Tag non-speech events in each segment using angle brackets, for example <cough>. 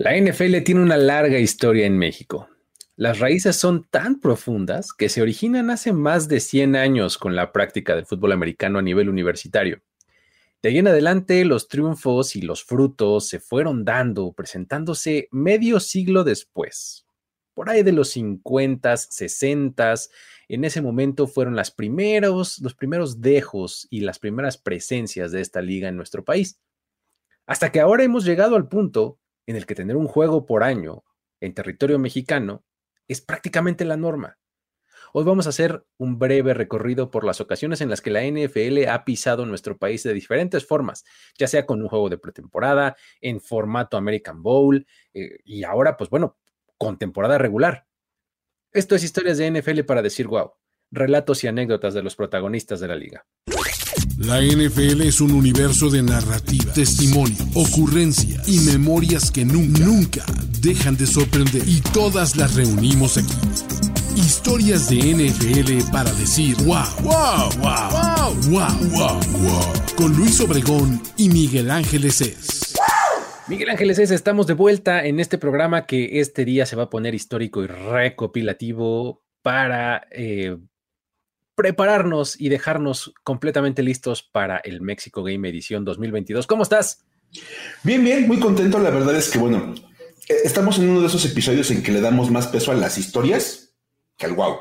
La NFL tiene una larga historia en México. Las raíces son tan profundas que se originan hace más de 100 años con la práctica del fútbol americano a nivel universitario. De ahí en adelante, los triunfos y los frutos se fueron dando, presentándose medio siglo después. Por ahí de los 50, 60, en ese momento fueron las primeros, los primeros dejos y las primeras presencias de esta liga en nuestro país. Hasta que ahora hemos llegado al punto en el que tener un juego por año en territorio mexicano es prácticamente la norma. Hoy vamos a hacer un breve recorrido por las ocasiones en las que la NFL ha pisado nuestro país de diferentes formas, ya sea con un juego de pretemporada, en formato American Bowl eh, y ahora, pues bueno, con temporada regular. Esto es historias de NFL para decir wow, relatos y anécdotas de los protagonistas de la liga. La NFL es un universo de narrativa, testimonio, ocurrencia y memorias que nunca, nunca dejan de sorprender. Y todas las reunimos aquí. Historias de NFL para decir wow, wow, wow, wow, wow, wow. Con Luis Obregón y Miguel Ángeles es. Miguel Ángeles es, estamos de vuelta en este programa que este día se va a poner histórico y recopilativo para eh, prepararnos y dejarnos completamente listos para el México Game Edición 2022. ¿Cómo estás? Bien, bien, muy contento. La verdad es que, bueno, eh, estamos en uno de esos episodios en que le damos más peso a las historias que al wow.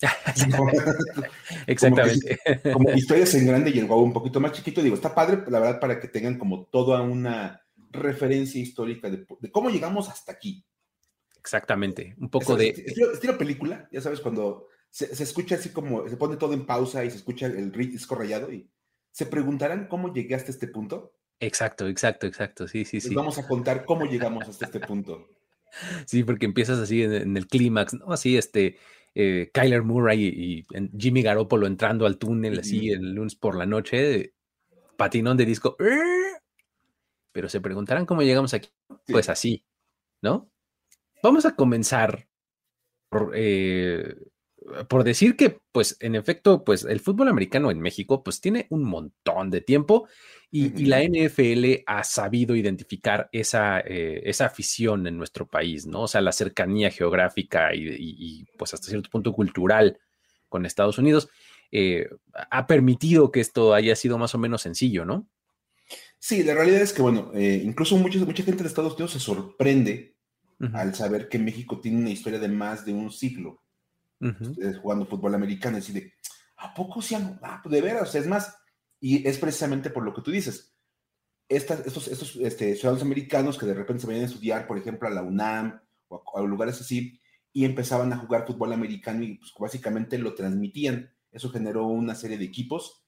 <laughs> Exactamente. Como, historias en grande y el wow un poquito más chiquito. Digo, está padre, la verdad, para que tengan como toda una referencia histórica de, cómo llegamos hasta aquí. Exactamente. Un poco de. estilo película, ya sabes, cuando se, escucha así como, se pone todo en pausa y se escucha el disco rayado y se preguntarán cómo llegué hasta este punto. Exacto, exacto, exacto, sí, sí, sí. vamos a contar cómo llegamos hasta este punto. <laughs> Sí, porque empiezas así en, el clímax, ¿no? Así, este, eh, Kyler Murray y, Jimmy Garoppolo entrando al túnel así el lunes por la noche, patinón de disco. Pero se preguntarán cómo llegamos aquí. Pues así, ¿no? Vamos a comenzar por, eh, por decir que, pues, en efecto, pues el fútbol americano en México, pues tiene un montón de tiempo y, la NFL ha sabido identificar esa, eh, esa afición en nuestro país, ¿no? O sea, la cercanía geográfica y, pues hasta cierto punto cultural con Estados Unidos eh, ha permitido que esto haya sido más o menos sencillo, ¿no? Sí, la realidad es que, bueno, eh, incluso mucha, mucha gente de Estados Unidos se sorprende al saber que México tiene una historia de más de un siglo jugando fútbol americano, y de, ¿a poco sí? Ah, pues de veras, es más, y es precisamente por lo que tú dices. estos estos este, ciudadanos americanos que de repente se venían a estudiar, por ejemplo, a la UNAM o a, lugares así, y empezaban a jugar fútbol americano y pues, básicamente lo transmitían. Eso generó una serie de equipos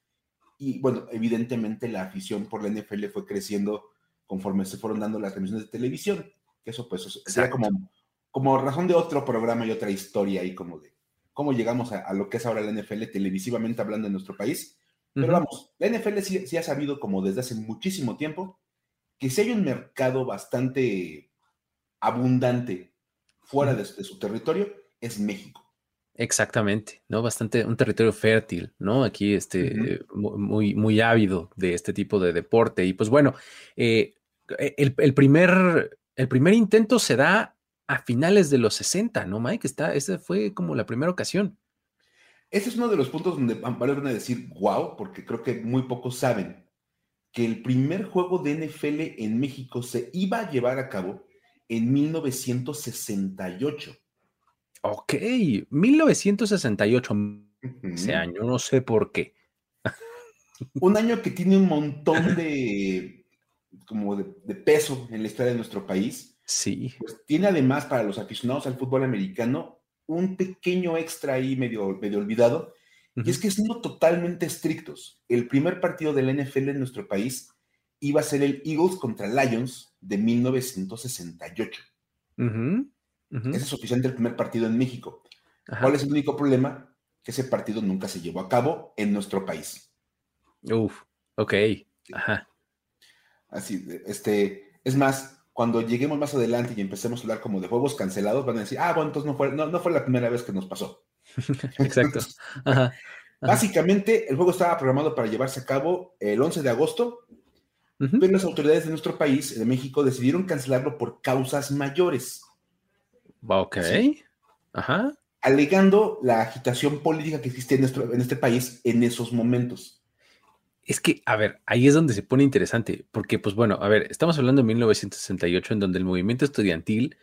y bueno, evidentemente la afición por la NFL fue creciendo conforme se fueron dando las transmisiones de televisión, que eso pues sería como, como razón de otro programa y otra historia ahí como de cómo llegamos a, lo que es ahora la NFL televisivamente hablando en nuestro país. Pero vamos, la NFL sí, ha sabido como desde hace muchísimo tiempo que si hay un mercado bastante abundante fuera de, su territorio, es México. Exactamente, ¿no? Bastante, un territorio fértil, ¿no? Aquí, este, muy, muy ávido de este tipo de deporte. Y pues bueno, eh, el, primer, el primer intento se da a finales de los 60, ¿no, Mike? Está, esa fue como la primera ocasión. Ese es uno de los puntos donde van a decir, wow, porque creo que muy pocos saben que el primer juego de NFL en México se iba a llevar a cabo en 1968. Ok, 1968, ese año, no sé por qué. <laughs> un año que tiene un montón de, como de, de peso en la historia de nuestro país Sí. Pues tiene además para los aficionados al fútbol americano un pequeño extra ahí medio, medio olvidado, y es que siendo totalmente estrictos, el primer partido del NFL en nuestro país iba a ser el Eagles contra Lions de 1968. Ese es oficialmente el primer partido en México. ¿Cuál es el único problema? Que ese partido nunca se llevó a cabo en nuestro país. Uf, ok. Ajá. Así, este, es más, cuando lleguemos más adelante y empecemos a hablar como de juegos cancelados, van a decir, ah, bueno, entonces no fue, no, fue la primera vez que nos pasó. <laughs> Exacto. Básicamente, el juego estaba programado para llevarse a cabo el 11 de agosto pero las autoridades de nuestro país, de México, decidieron cancelarlo por causas mayores. Ok. Ajá. Alegando la agitación política que existe en, nuestro, en este país en esos momentos. Es que, a ver, ahí es donde se pone interesante, porque, pues bueno, a ver, estamos hablando de 1968, en donde el movimiento estudiantil,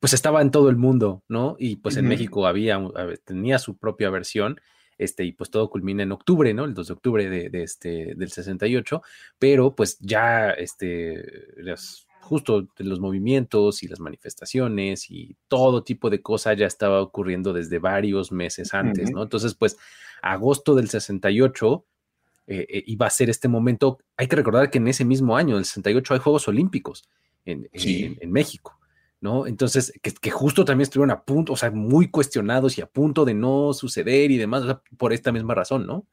pues estaba en todo el mundo, ¿no? Y pues en México había, tenía su propia versión, este, y pues todo culmina en octubre, ¿no? El 2 de octubre de, este, del 68, pero pues ya, este, justo los movimientos y las manifestaciones y todo tipo de cosas ya estaba ocurriendo desde varios meses antes, ¿no? Entonces, pues, agosto del 68 eh, eh, iba a ser este momento. Hay que recordar que en ese mismo año, el 68, hay Juegos Olímpicos en, en México. ¿no? Entonces, que, justo también estuvieron a punto, o sea, muy cuestionados y a punto de no suceder y demás, por esta misma razón, ¿no?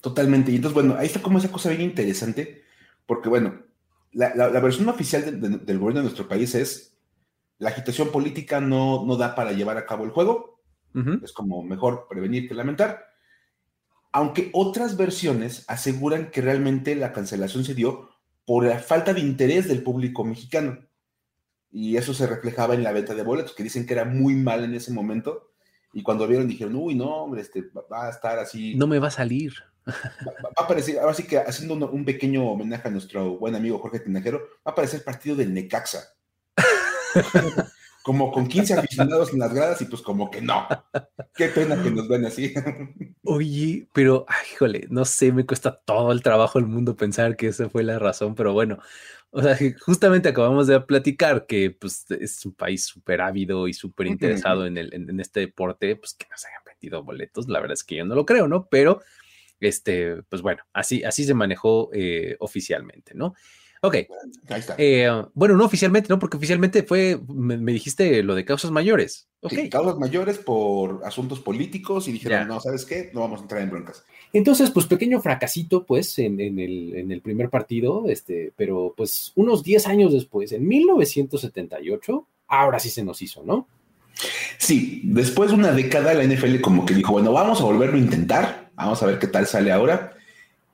Totalmente. Y entonces, bueno, ahí está como esa cosa bien interesante, porque bueno, la, versión oficial del gobierno de nuestro país es la agitación política no, no da para llevar a cabo el juego, es como mejor prevenir que lamentar, aunque otras versiones aseguran que realmente la cancelación se dio por la falta de interés del público mexicano y eso se reflejaba en la venta de boletos, que dicen que era muy mal en ese momento, y cuando vieron dijeron, uy, no, hombre, este, va a estar así. No me va a salir. Va, a aparecer, ahora sí que haciendo un, pequeño homenaje a nuestro buen amigo Jorge Tinajero, va a aparecer el partido del Necaxa. <laughs> como con 15 aficionados en las gradas y pues como que no. Qué pena que nos ven así. Oye, pero, ay, híjole, no sé, me cuesta todo el trabajo del mundo pensar que esa fue la razón, pero bueno, o sea, justamente acabamos de platicar que pues, es un país súper ávido y súper interesado en, el, en, este deporte, pues que no se hayan vendido boletos. La verdad es que yo no lo creo, ¿no? Pero, este, pues bueno, así, así se manejó eh, oficialmente, ¿no? Ok. Ahí está. Eh, bueno, no oficialmente, ¿no? Porque oficialmente fue, me, dijiste lo de causas mayores. Okay. causas mayores por asuntos políticos y dijeron, no, ¿sabes qué? No vamos a entrar en broncas. Entonces, pues pequeño fracasito, pues, en, el, primer partido, este, pero pues unos 10 años después, en 1978, ahora sí se nos hizo, ¿no? Sí, después de una década la NFL como que dijo, bueno, vamos a volverlo a intentar, vamos a ver qué tal sale ahora.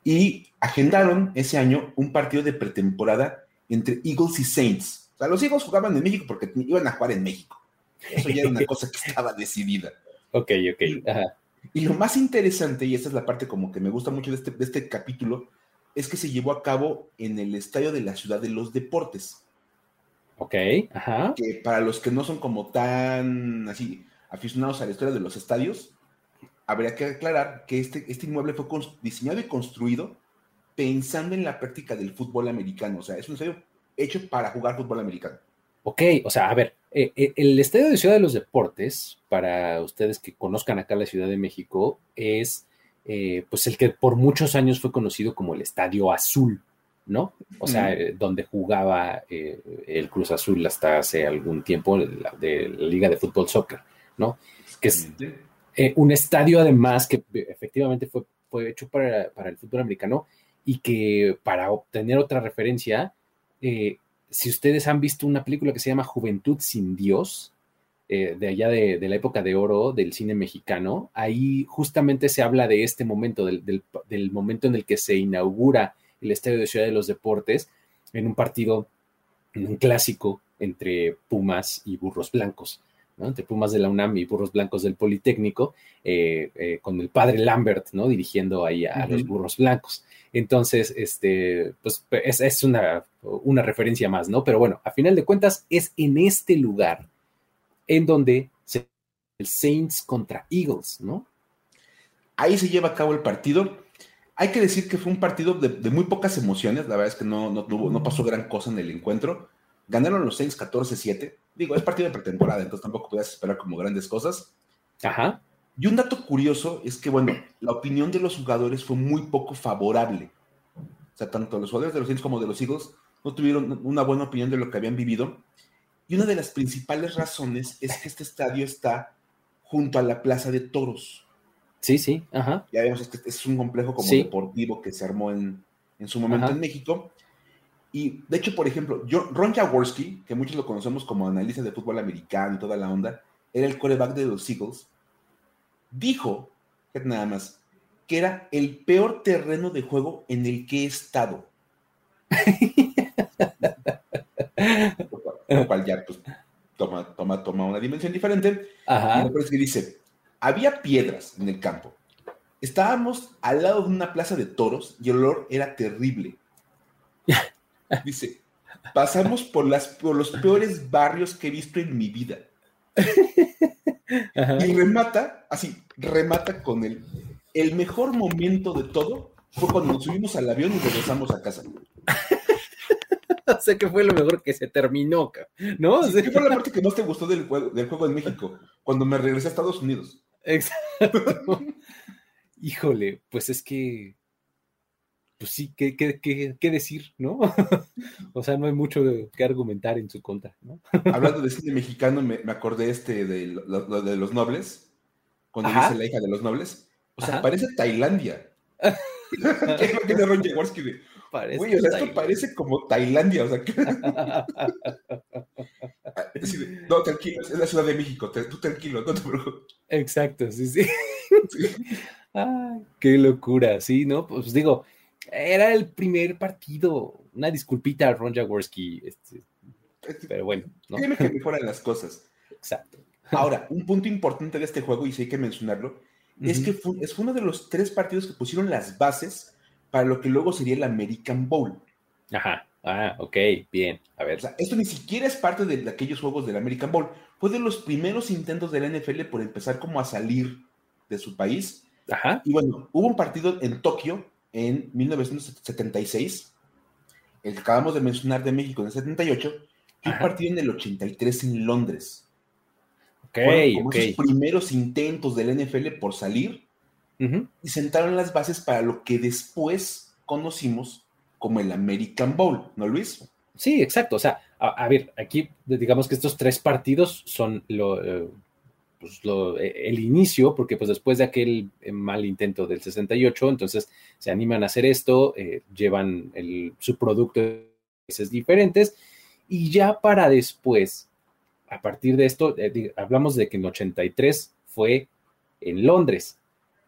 Y agendaron ese año un partido de pretemporada entre Eagles y Saints. O sea, los Eagles jugaban en México porque iban a jugar en México. Eso ya era una <laughs> cosa que estaba decidida. Ok, ok. Y lo más interesante, y esta es la parte como que me gusta mucho de este, de este capítulo, es que se llevó a cabo en el Estadio de la Ciudad de los Deportes. Ok, ajá. Que para los que no son como tan así aficionados a la historia de los estadios, habría que aclarar que este, este inmueble fue diseñado y construido pensando en la práctica del fútbol americano. O sea, es un estadio hecho para jugar fútbol americano. Ok, o sea, a ver, eh, eh, el Estadio de Ciudad de los Deportes, para ustedes que conozcan acá la Ciudad de México, es eh, pues el que por muchos años fue conocido como el Estadio Azul, ¿no? O sea, donde jugaba el Cruz Azul hasta hace algún tiempo de la, Liga de Fútbol Soccer, ¿no? Que es un estadio además que efectivamente fue, fue hecho para, para el fútbol americano y que para obtener otra referencia, eh, si ustedes han visto una película que se llama Juventud sin Dios, eh, de allá de, la época de oro del cine mexicano, ahí justamente se habla de este momento, del, del, momento en el que se inaugura el Estadio de Ciudad de los Deportes en un partido, en un clásico entre Pumas y Burros Blancos entre Pumas de la UNAM y Burros Blancos del Politécnico, eh, eh, con el padre Lambert, ¿no? Dirigiendo ahí a, los Burros Blancos. Entonces, este, pues es, una, una, referencia más, ¿no? Pero bueno, a final de cuentas es en este lugar en donde se el Saints contra Eagles, ¿no? Ahí se lleva a cabo el partido. Hay que decir que fue un partido de, muy pocas emociones, la verdad es que no, no, no pasó gran cosa en el encuentro. Ganaron los Saints 14-7 Digo, es partido de pretemporada, entonces tampoco podías esperar como grandes cosas. Ajá. Y un dato curioso es que, bueno, la opinión de los jugadores fue muy poco favorable. O sea, tanto los jugadores de los Saints como de los Eagles no tuvieron una buena opinión de lo que habían vivido. Y una de las principales razones es que este estadio está junto a la Plaza de Toros. Sí, sí, ajá. Ya vemos, que es un complejo como deportivo que se armó en, en su momento en México. Y de hecho, por ejemplo, Ron Jaworski, que muchos lo conocemos como analista de fútbol americano y toda la onda, era el coreback de los Eagles, dijo, nada más, que era el peor terreno de juego en el que he estado. <laughs> Lo cual ya pues, toma, toma, toma una dimensión diferente. Ajá. Y que dice, había piedras en el campo. Estábamos al lado de una plaza de toros y el olor era terrible. <laughs> Dice, pasamos por, las, por los peores barrios que he visto en mi vida. <laughs> Y remata, así, remata con el, el mejor momento de todo fue cuando nos subimos al avión y regresamos a casa. <laughs> sé que fue lo mejor que se terminó, ¿no? ¿Qué fue la parte que más te gustó del juego, del juego en México? Cuando me regresé a Estados Unidos. Exacto. <laughs> Híjole, pues es que, pues sí, ¿qué, qué, decir, no? <laughs> o sea, no hay mucho que argumentar en su contra, ¿no? <laughs> Hablando de cine mexicano, me, acordé este de, lo, de los nobles, cuando dice la hija de los nobles. O sea, parece Tailandia. <laughs> ¿Qué es lo que Ron Jaworski de, Güey, o sea, esto parece como Tailandia, o sea, que... no, tranquilo, es la Ciudad de México, tú tranquilo, no te preocupes. Exacto, sí, sí. Ay, qué locura, sí, ¿no? Pues digo, era el primer partido, una disculpita a Ron Jaworski, este, pero bueno, ¿no? Tiene que <laughs> mejorar las cosas. Exacto. Ahora, un punto importante de este juego, y sí hay que mencionarlo, es que fue, es uno de los tres partidos que pusieron las bases para lo que luego sería el American Bowl. Ajá. Ah, ok, bien. A ver. O sea, esto ni siquiera es parte de, aquellos juegos del American Bowl. Fue de los primeros intentos de la NFL por empezar como a salir de su país. Ajá. Y bueno, hubo un partido en Tokio en 1976, el que acabamos de mencionar de México en el 78, y un partido en el 83 en Londres. Ok, como ok. Esos primeros intentos del NFL por salir y sentaron las bases para lo que después conocimos como el American Bowl, ¿no, Luis? Sí, exacto. O sea, a, ver, aquí digamos que estos tres partidos son lo, eh, pues, eh, el inicio, porque pues después de aquel eh, mal intento del 68, entonces se animan a hacer esto, llevan su producto a países diferentes y ya para después, a partir de esto, hablamos de que en 83 fue en Londres,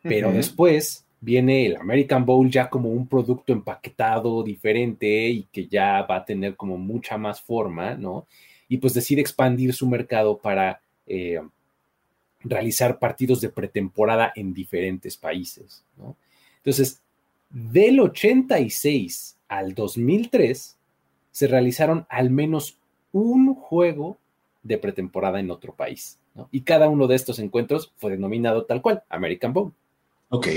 pero después viene el American Bowl ya como un producto empaquetado diferente y que ya va a tener como mucha más forma, ¿no? Y pues decide expandir su mercado para eh, realizar partidos de pretemporada en diferentes países, ¿no? Entonces, del 86 al 2003 se realizaron al menos un juego de pretemporada en otro país, ¿no? Y cada uno de estos encuentros fue denominado tal cual, American Bowl. Ok.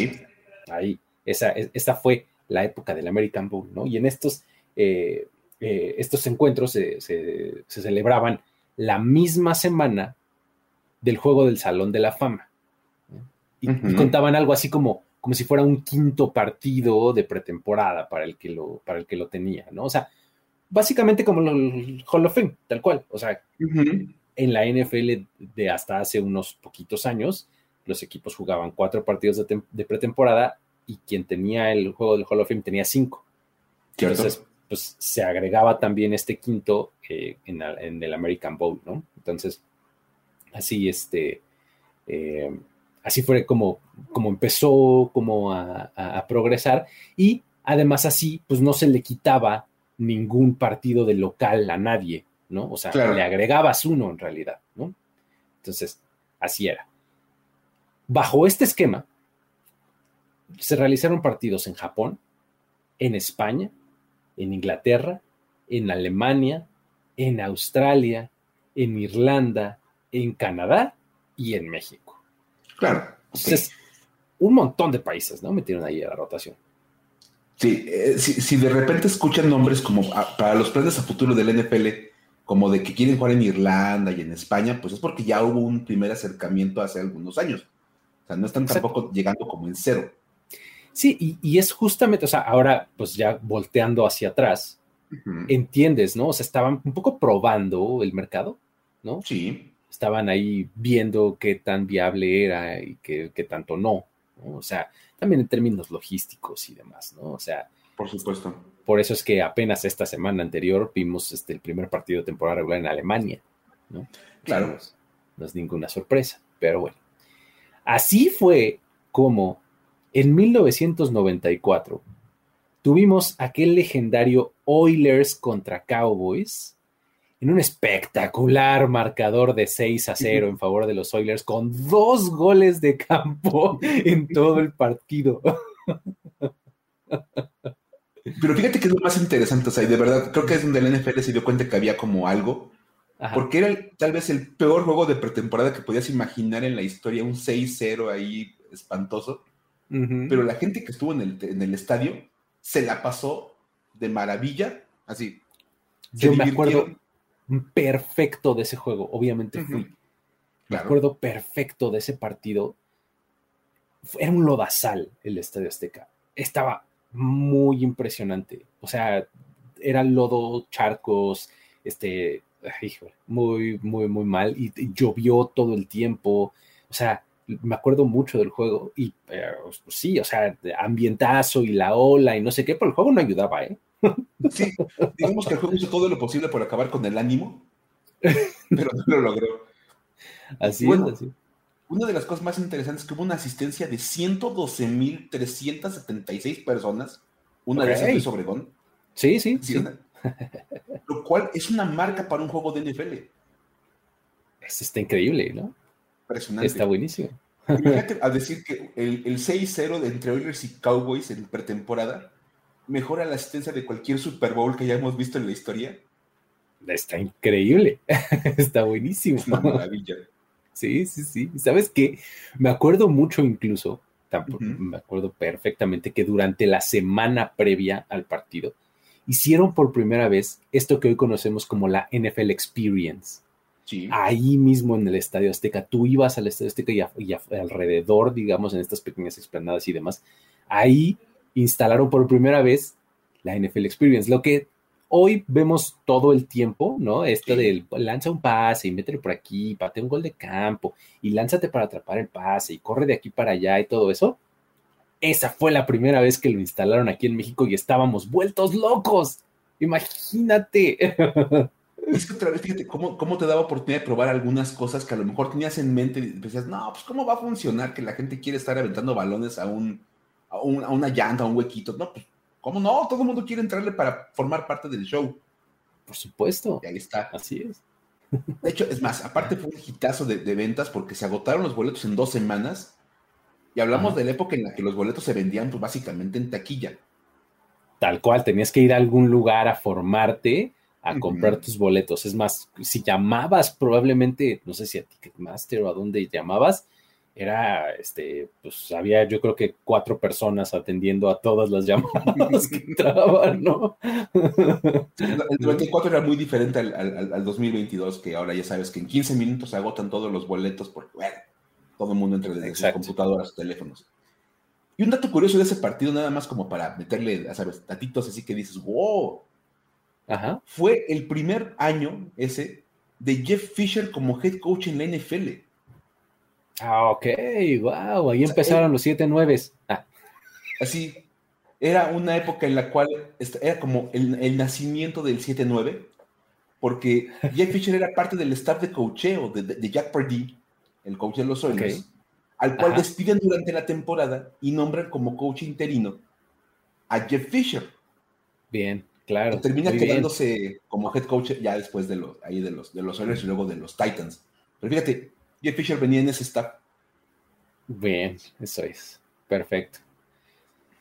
Ahí, esa, esa fue la época del American Bowl, ¿no? Y en estos, eh, eh, estos encuentros se, celebraban la misma semana del juego del Salón de la Fama. Y, contaban algo así como, como si fuera un quinto partido de pretemporada para el que lo, para el que lo tenía, ¿no? O sea, básicamente como el Hall of Fame, tal cual. O sea, en la NFL de hasta hace unos poquitos años, los equipos jugaban cuatro partidos de, pretemporada y quien tenía el juego del Hall of Fame tenía cinco. Entonces, pues se agregaba también este quinto eh, en, el American Bowl, ¿no? Entonces, así, este, eh, así fue como, como empezó como a, progresar y además así, pues no se le quitaba ningún partido de local a nadie, ¿no? O sea, le agregabas uno en realidad, ¿no? Entonces, así era. Bajo este esquema, se realizaron partidos en Japón, en España, en Inglaterra, en Alemania, en Australia, en Irlanda, en Canadá y en México. Claro. Entonces, un montón de países, ¿no? Metieron ahí a la rotación. Sí, eh, si, de repente escuchan nombres como para los planes a futuro del NFL, como de que quieren jugar en Irlanda y en España, pues es porque ya hubo un primer acercamiento hace algunos años. O sea, no están tampoco llegando como en cero. Sí, y, es justamente, o sea, ahora pues ya volteando hacia atrás, entiendes, ¿no? O sea, estaban un poco probando el mercado, ¿no? Sí. Estaban ahí viendo qué tan viable era y qué, tanto no, O sea, también en términos logísticos y demás, ¿no? O sea. Por supuesto. Por eso es que apenas esta semana anterior vimos este, el primer partido de temporada regular en Alemania, ¿no? Claro. no es ninguna sorpresa, pero bueno. Así fue como en 1994 tuvimos aquel legendario Oilers contra Cowboys en un espectacular marcador de 6 a 0 en favor de los Oilers con dos goles de campo en todo el partido. Pero fíjate que es lo más interesante, o sea, y de verdad, creo que es donde el NFL se dio cuenta que había como algo, porque era tal vez el peor juego de pretemporada que podías imaginar en la historia, un 6-0 ahí espantoso, pero la gente que estuvo en el, en el, estadio se la pasó de maravilla, así. Yo me acuerdo perfecto de ese juego, obviamente fui. Me acuerdo perfecto de ese partido. Era un lodazal el Estadio Azteca. Estaba muy impresionante. O sea, era lodo, charcos, este, muy, muy, muy mal. Y, llovió todo el tiempo. O sea, me acuerdo mucho del juego. Y eh, pues, sí, o sea, ambientazo y la ola y no sé qué, pero el juego no ayudaba, ¿eh? Sí, digamos que el juego hizo todo lo posible por acabar con el ánimo, pero no lo logró. Así es, así una de las cosas más interesantes es que hubo una asistencia de 112.376 personas, una de esas Obregón. Sí, sí. lo cual es una marca para un juego de NFL. Eso está increíble, ¿no? Impresionante. Está buenísimo. Imagínate a decir que el, el 6-0 de entre Oilers y Cowboys en pretemporada mejora la asistencia de cualquier Super Bowl que hayamos visto en la historia. Está increíble. <laughs> está buenísimo. Es una maravilla. Sí, sí, sí. ¿Sabes qué? Me acuerdo mucho incluso, me acuerdo perfectamente que durante la semana previa al partido hicieron por primera vez esto que hoy conocemos como la NFL Experience. Sí. Ahí mismo en el Estadio Azteca, tú ibas al Estadio Azteca y, alrededor, digamos, en estas pequeñas explanadas y demás, ahí instalaron por primera vez la NFL Experience, lo que hoy vemos todo el tiempo, ¿no? Esto del lanza un pase y métele por aquí, patea un gol de campo y lánzate para atrapar el pase y corre de aquí para allá y todo eso. Esa fue la primera vez que lo instalaron aquí en México y estábamos vueltos locos. Imagínate. <laughs> Es que otra vez, fíjate, ¿cómo, cómo te daba oportunidad de probar algunas cosas que a lo mejor tenías en mente y decías, no, pues cómo va a funcionar que la gente quiere estar aventando balones a, un, a, a una llanta, a un huequito. No, pues ¿Cómo no? Todo el mundo quiere entrarle para formar parte del show. Por supuesto. Y ahí está. Así es. De hecho, es más, aparte fue un hitazo de, ventas porque se agotaron los boletos en dos semanas. Y hablamos de la época en la que los boletos se vendían pues, básicamente en taquilla. Tal cual, tenías que ir a algún lugar a formarte, a comprar tus boletos. Es más, si llamabas probablemente, no sé si a Ticketmaster o a dónde llamabas, era, este, pues había yo creo que cuatro personas atendiendo a todas las llamadas que <laughs> entraban, ¿no? el 94 era muy diferente al, 2022, que ahora ya sabes que en 15 minutos se agotan todos los boletos porque, bueno, todo el mundo entra desde sus computadoras, teléfonos. Y un dato curioso de ese partido, nada más como para meterle, ya sabes, datitos así que dices, wow. Ajá. Fue el primer año ese de Jeff Fisher como head coach en la NFL. Ah, ok, wow, ahí empezaron los siete nueves. Ah. Así, era una época en la cual era como el, nacimiento del 7-9, porque Jeff Fisher era parte del staff de coacheo de, Jack Pardee, el coach de los Oilers, al cual despiden durante la temporada y nombran como coach interino a Jeff Fisher. Bien, claro. termina quedándose como head coach ya después de los, ahí de los, de los Oilers y luego de los Titans. Pero fíjate, Jeff Fisher venía en ese staff. Bien, eso es. Perfecto.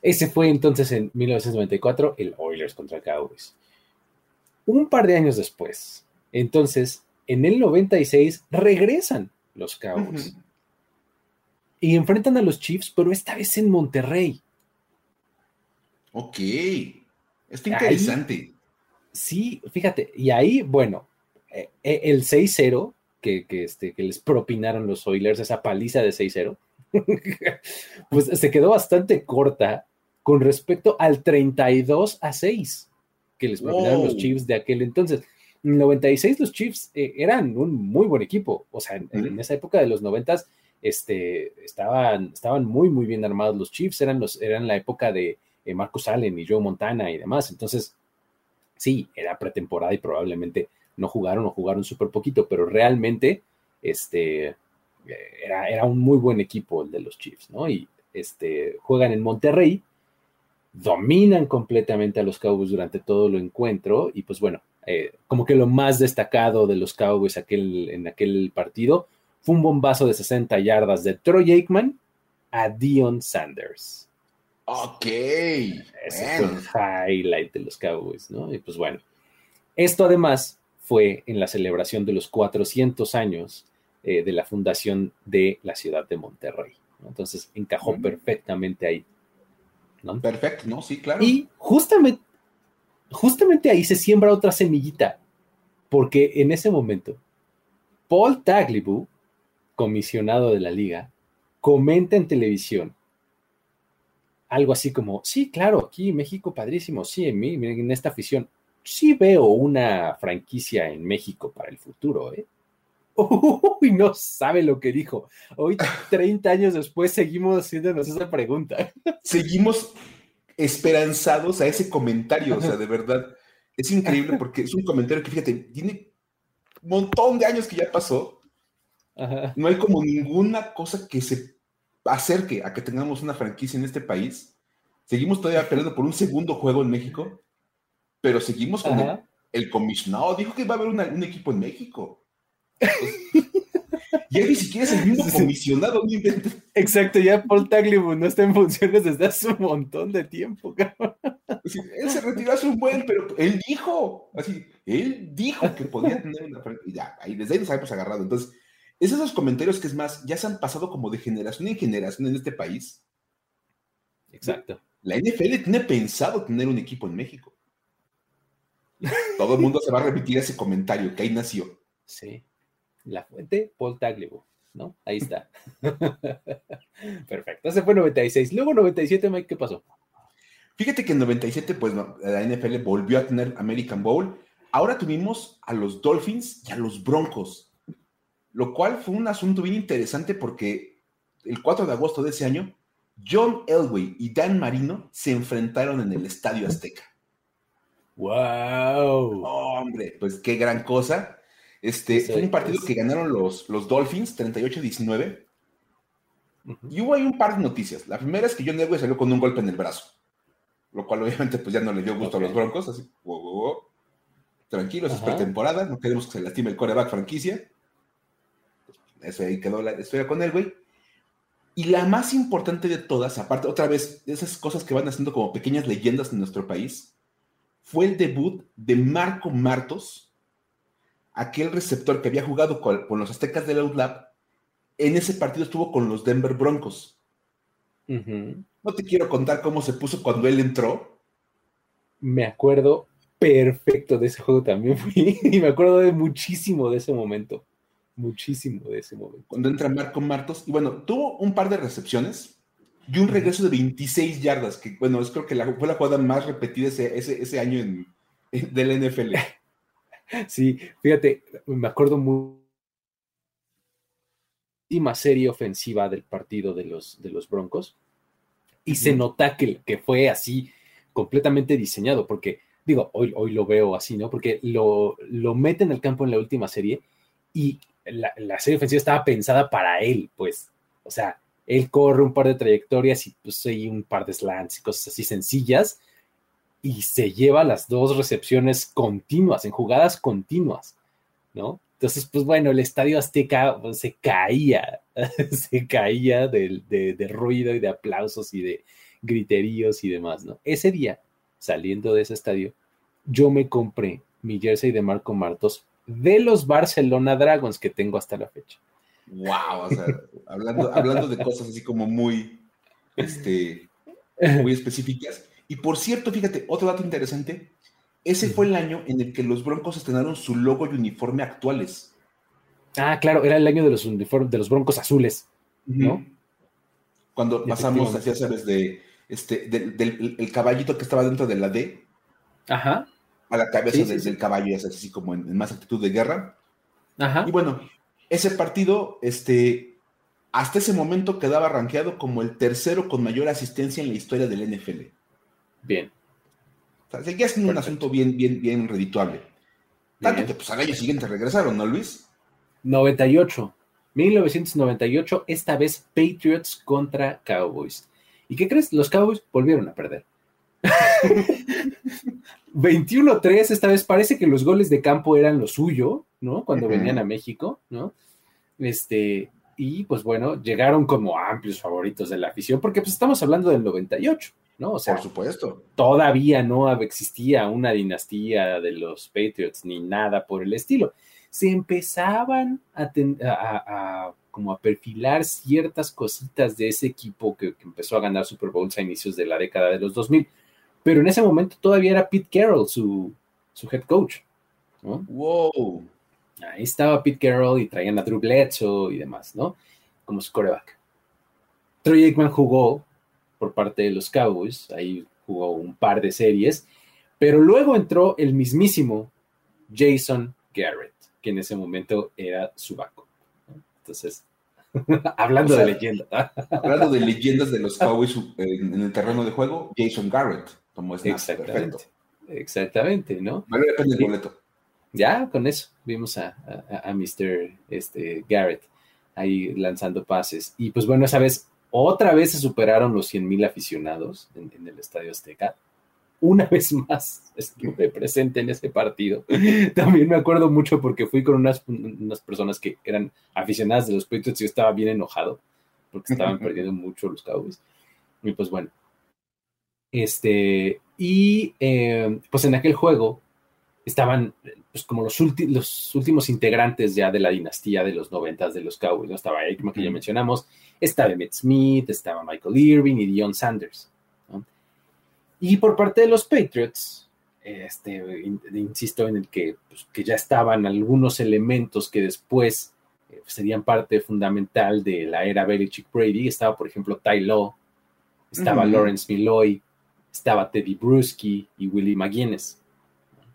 Ese fue entonces en 1994 el Oilers contra Cowboys. Un par de años después, entonces, en el 96 regresan los Cowboys. Y enfrentan a los Chiefs, pero esta vez en Monterrey. Ok. Está interesante. sí, fíjate. Y ahí, bueno, eh, eh, el 6-0 que, este, que les propinaron los Oilers, esa paliza de 6-0, <laughs> pues se quedó bastante corta con respecto al 32 a 6 que les propinaron los Chiefs de aquel entonces. En 96 los Chiefs eh, eran un muy buen equipo, o sea, en, esa época de los 90 este, estaban, estaban muy, muy bien armados los Chiefs, eran, los, eran la época de eh, Marcus Allen y Joe Montana y demás, entonces sí, era pretemporada y probablemente no jugaron o jugaron súper poquito, pero realmente este, era, era, un muy buen equipo el de los Chiefs, ¿no? Y este, juegan en Monterrey dominan completamente a los Cowboys durante todo el encuentro y pues bueno, eh, como que lo más destacado de los Cowboys aquel, en aquel partido fue un bombazo de 60 yardas de Troy Aikman a Dion Sanders. Ok. Ese fue el highlight de los Cowboys, ¿no? Y pues bueno, esto además fue en la celebración de los 400 años eh, de la fundación de la ciudad de Monterrey. Entonces encajó perfectamente ahí. Perfecto, ¿no? Sí, claro. Y justamente, justamente ahí se siembra otra semillita, porque en ese momento, Paul Tagliabue, comisionado de la liga, comenta en televisión algo así como, sí, claro, aquí México padrísimo, sí, en, mí, en esta afición, sí veo una franquicia en México para el futuro, ¿eh? <laughs> Uy, no sabe lo que dijo. Hoy, 30 años después, seguimos haciéndonos esa pregunta. Seguimos esperanzados a ese comentario, o sea, de verdad. Es increíble porque es un comentario que, fíjate, tiene un montón de años que ya pasó. No hay como ninguna cosa que se acerque a que tengamos una franquicia en este país. Seguimos todavía peleando por un segundo juego en México, pero seguimos con el, comisionado. Dijo que va a haber un equipo en México. <laughs> ya ni siquiera es el mismo comisionado. Exacto, ya Paul Tagliabue no está en funciones desde hace un montón de tiempo, él se retiró hace un buen, pero él dijo, así, él dijo que podía <laughs> tener una y ya, ahí desde ahí nos habíamos agarrado. Entonces, es esos comentarios que es más, ya se han pasado como de generación en generación en este país. Exacto. La NFL tiene pensado tener un equipo en México. Todo el mundo se va a repetir ese comentario que ahí nació. Sí. La fuente, Paul Tagliabue, ¿no? Ahí está. <laughs> Perfecto. Ese fue 96. Luego 97, Mike, ¿qué pasó? Fíjate que en 97, pues la NFL volvió a tener American Bowl. Ahora tuvimos a los Dolphins y a los Broncos, lo cual fue un asunto bien interesante porque el 4 de agosto de ese año, John Elway y Dan Marino se enfrentaron en el Estadio Azteca. ¡Wow! hombre, pues qué gran cosa. Este, fue un partido que ganaron los, los Dolphins 38-19. Y hubo ahí un par de noticias. La primera es que John Elway salió con un golpe en el brazo, lo cual obviamente pues ya no le dio gusto a los Broncos. Así, tranquilos, es pretemporada, no queremos que se lastime el coreback franquicia. Eso ahí quedó la historia con Elway. Y la más importante de todas, aparte otra vez esas cosas que van haciendo como pequeñas leyendas en nuestro país, fue el debut de Marco Martos aquel receptor que había jugado con, los aztecas del Outlap, en ese partido estuvo con los Denver Broncos. No te quiero contar cómo se puso cuando él entró. Me acuerdo perfecto de ese juego también <laughs> y me acuerdo de muchísimo de ese momento. Muchísimo de ese momento. Cuando entra Marco Martos, y bueno, tuvo un par de recepciones y un regreso de 26 yardas, que bueno, es creo que fue la jugada más repetida ese, ese, año en, del NFL. <laughs> Sí, fíjate, me acuerdo muy última serie ofensiva del partido de los, de los Broncos y se nota que, que, fue así completamente diseñado, porque digo, hoy, hoy lo veo así, ¿no? Porque lo, lo mete en el campo en la última serie y la, la, serie ofensiva estaba pensada para él, pues, o sea, él corre un par de trayectorias y pues hay un par de slants y cosas así sencillas y se lleva las dos recepciones continuas, en jugadas continuas, ¿no? Entonces, pues bueno, el estadio Azteca pues, se caía, <laughs> se caía de, ruido y de aplausos y de griteríos y demás, ¿no? Ese día, saliendo de ese estadio, yo me compré mi jersey de Marco Martos de los Barcelona Dragons que tengo hasta la fecha. Wow, o sea, hablando, hablando de cosas así como muy, este, muy específicas. Y por cierto, fíjate, otro dato interesante, ese fue el año en el que los Broncos estrenaron su logo y uniforme actuales. Ah, claro, era el año de los uniformes de los Broncos azules, ¿no? Cuando pasamos, ya sabes, de este, del, el caballito que estaba dentro de la D. Ajá. A la cabeza del caballo, es así como en, más actitud de guerra. Ajá. Y bueno, ese partido, este, hasta ese momento quedaba rankeado como el tercero con mayor asistencia en la historia del NFL. Bien. O sea, seguía siendo un asunto bien, bien, bien redituable. Tanto que pues al año siguiente regresaron, ¿no, Luis? 98. 1998, esta vez Patriots contra Cowboys. ¿Y qué crees? Los Cowboys volvieron a perder. <laughs> 21-3, esta vez parece que los goles de campo eran lo suyo, ¿no? Cuando venían a México, ¿no? Este, y pues bueno, llegaron como amplios favoritos de la afición, porque pues estamos hablando del 98, ¿no? O sea, por supuesto. Todavía no existía una dinastía de los Patriots ni nada por el estilo. Se empezaban a, como a perfilar ciertas cositas de ese equipo que, que, empezó a ganar Super Bowls a inicios de la década de los 2000 pero en ese momento todavía era Pete Carroll su, su head coach. ¿no? Wow. Ahí estaba Pete Carroll y traían a Drew Bledsoe y demás, ¿no? Como su coreback. Troy Aikman jugó por parte de los Cowboys, ahí jugó un par de series, pero luego entró el mismísimo Jason Garrett, que en ese momento era su banco. Entonces, <laughs> hablando de leyendas. <laughs> hablando de leyendas de los Cowboys en, el terreno de juego, Jason Garrett como Exactamente. Exactamente, ¿no? Vale depende del boleto. Ya, con eso, vimos a, a, Mr. Este, Garrett ahí lanzando pases. Y pues bueno, esa vez, otra vez se superaron los 100 mil aficionados en, el Estadio Azteca. Una <laughs> vez más estuve presente en ese partido. <laughs> También me acuerdo mucho porque fui con unas, unas personas que eran aficionadas de los Patriots y yo estaba bien enojado porque estaban <laughs> perdiendo mucho los Cowboys. Y pues bueno, este, y eh, pues en aquel juego estaban pues como los, los, últimos integrantes ya de la dinastía de los noventas de los Cowboys, ¿no? Estaba Aikman, que ya mencionamos, estaba Emmett Smith, estaba Michael Irving y Dion Sanders. Y por parte de los Patriots, este, insisto en el que, pues, que ya estaban algunos elementos que después eh, serían parte fundamental de la era Belichick Brady. Estaba, por ejemplo, Ty Law, estaba Lawrence Milloy, estaba Teddy Bruschi y Willie McGuinness.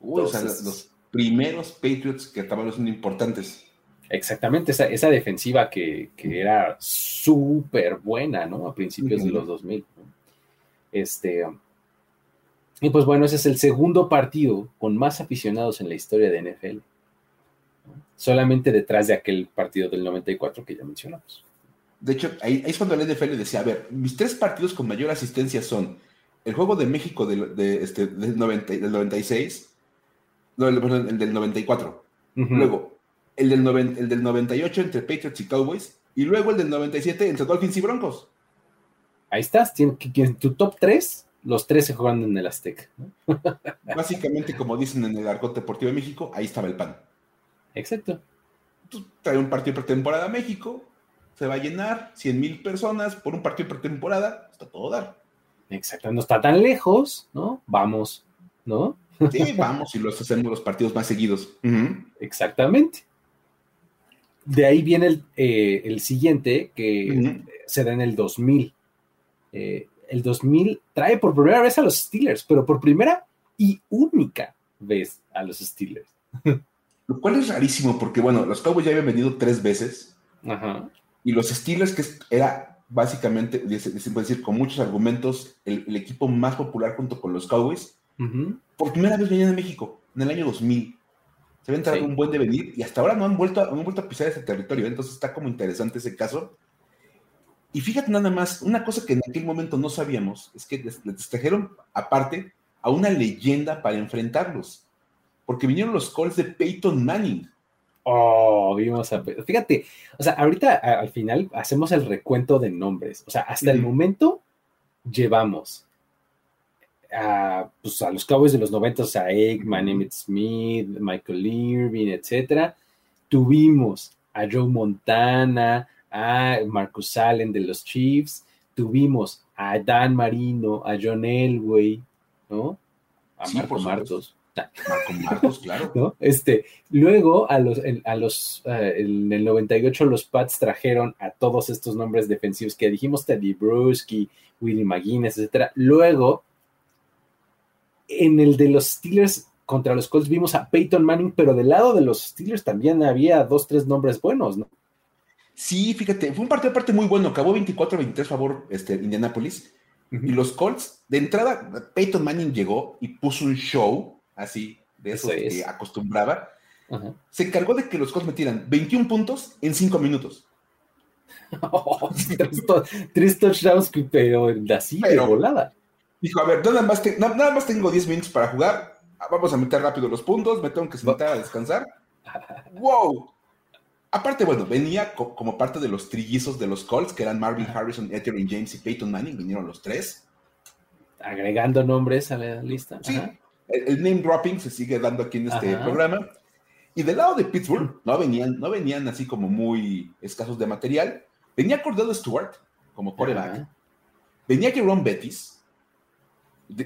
O sea, los primeros Patriots que estaban siendo importantes. Exactamente, esa, defensiva que, era súper buena, ¿no? A principios de los 2000. Este, y pues bueno, ese es el segundo partido con más aficionados en la historia de NFL. Solamente detrás de aquel partido del 94 que ya mencionamos. De hecho, ahí, ahí es cuando la NFL decía, a ver, mis tres partidos con mayor asistencia son el juego de México del, de, este, del, 90, del 96, no, el, el del 94. Luego, el del, el del 98 entre Patriots y Cowboys. Y luego el del 97 entre Dolphins y Broncos. Ahí estás, en tu top 3, los tres se juegan en el Azteca. <laughs> Básicamente, como dicen en el Argot Deportivo de México, ahí estaba el pan. Exacto. Tú trae un partido pretemporada a México, se va a llenar 100 mil personas por un partido pretemporada, está todo dar. Exacto, no está tan lejos, ¿no? Vamos, ¿no? Sí, vamos y los hacemos los partidos más seguidos. Exactamente. De ahí viene el, eh, siguiente que se da en el 2000. Eh, el 2000 trae por primera vez a los Steelers, pero por primera y única vez a los Steelers. Lo cual es rarísimo porque, bueno, los Cowboys ya habían venido tres veces. Ajá. Y los Steelers, que era básicamente, se puede decir con muchos argumentos, el, equipo más popular junto con los Cowboys. Por primera vez venían a México, en el año 2000. Se habían traído un buen devenir y hasta ahora no han, vuelto a, han vuelto a pisar ese territorio. Entonces está como interesante ese caso. Y fíjate nada más, una cosa que en aquel momento no sabíamos es que les trajeron aparte a una leyenda para enfrentarlos. Porque vinieron los Colts de Peyton Manning. Oh, vimos a. Fíjate, o sea, ahorita al final hacemos el recuento de nombres. O sea, hasta el momento llevamos a, pues, a los Cowboys de los 90, o sea, Eggman, Emmett Smith, Michael Irving, etcétera. Tuvimos a Joe Montana, a Marcus Allen de los Chiefs. Tuvimos a Dan Marino, a John Elway, ¿no? A <laughs> Marco Martos. Con Marcos, claro. Este, luego, a los, a los, eh, en el 98, los Pats trajeron a todos estos nombres defensivos que dijimos, Teddy Bruschi, Willie McGuinness, etcétera. Luego, en el de los Steelers contra los Colts vimos a Peyton Manning, pero del lado de los Steelers también había dos, tres nombres buenos, ¿no? Sí, fíjate, fue un partido aparte muy bueno, acabó 24-23 favor este, Indianapolis. Y los Colts, de entrada, Peyton Manning llegó y puso un show así, de eso, que acostumbraba, se encargó de que los Colts metieran 21 puntos en 5 minutos. <laughs> tres, touchdowns, pero así, de volada. Dijo, a ver, nada más, nada más tengo 10 minutos para jugar, vamos a meter rápido los puntos, me tengo que sentar a descansar. <laughs> ¡Wow! Aparte, bueno, venía como parte de los trillizos de los Colts, que eran Marvin Harrison, Ethering James y Peyton Manning, vinieron los tres. Agregando nombres a la lista. Sí, el, name dropping se sigue dando aquí en este programa. Y del lado de Pittsburgh, no venían, no venían así como muy escasos de material. Venía Cordell Stewart como coreback. Venía Jerome Bettis.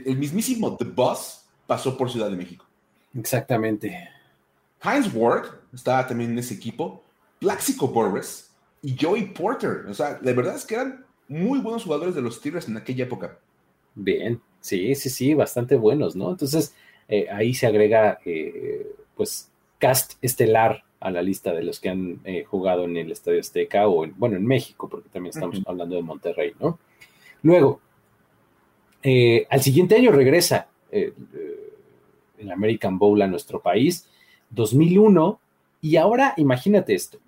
El mismísimo The Boss pasó por Ciudad de México. Exactamente. Heinz Ward estaba también en ese equipo. Plaxico Borges y Joey Porter. O sea, la verdad es que eran muy buenos jugadores de los Steelers en aquella época. Bien, sí, sí, sí, bastante buenos, ¿no? Entonces, eh, ahí se agrega, eh, pues, cast estelar a la lista de los que han eh, jugado en el Estadio Azteca o, bueno, en México, porque también estamos hablando de Monterrey, ¿no? Luego, al siguiente año regresa el American Bowl a nuestro país, 2001, y ahora imagínate esto,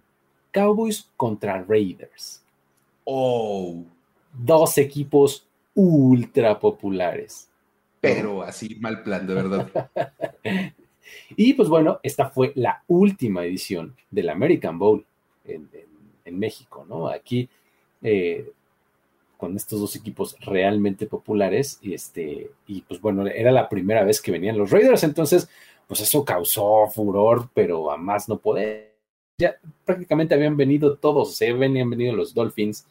Cowboys contra Raiders. Oh. Dos equipos ultra populares. Pero así, mal plan, de verdad. <laughs> y pues bueno, esta fue la última edición del American Bowl en, México, ¿no? Aquí, eh, con estos dos equipos realmente populares, y este, y pues bueno, era la primera vez que venían los Raiders, entonces, pues eso causó furor, pero a más no poder. Ya prácticamente habían venido todos, se habían venido los Dolphins,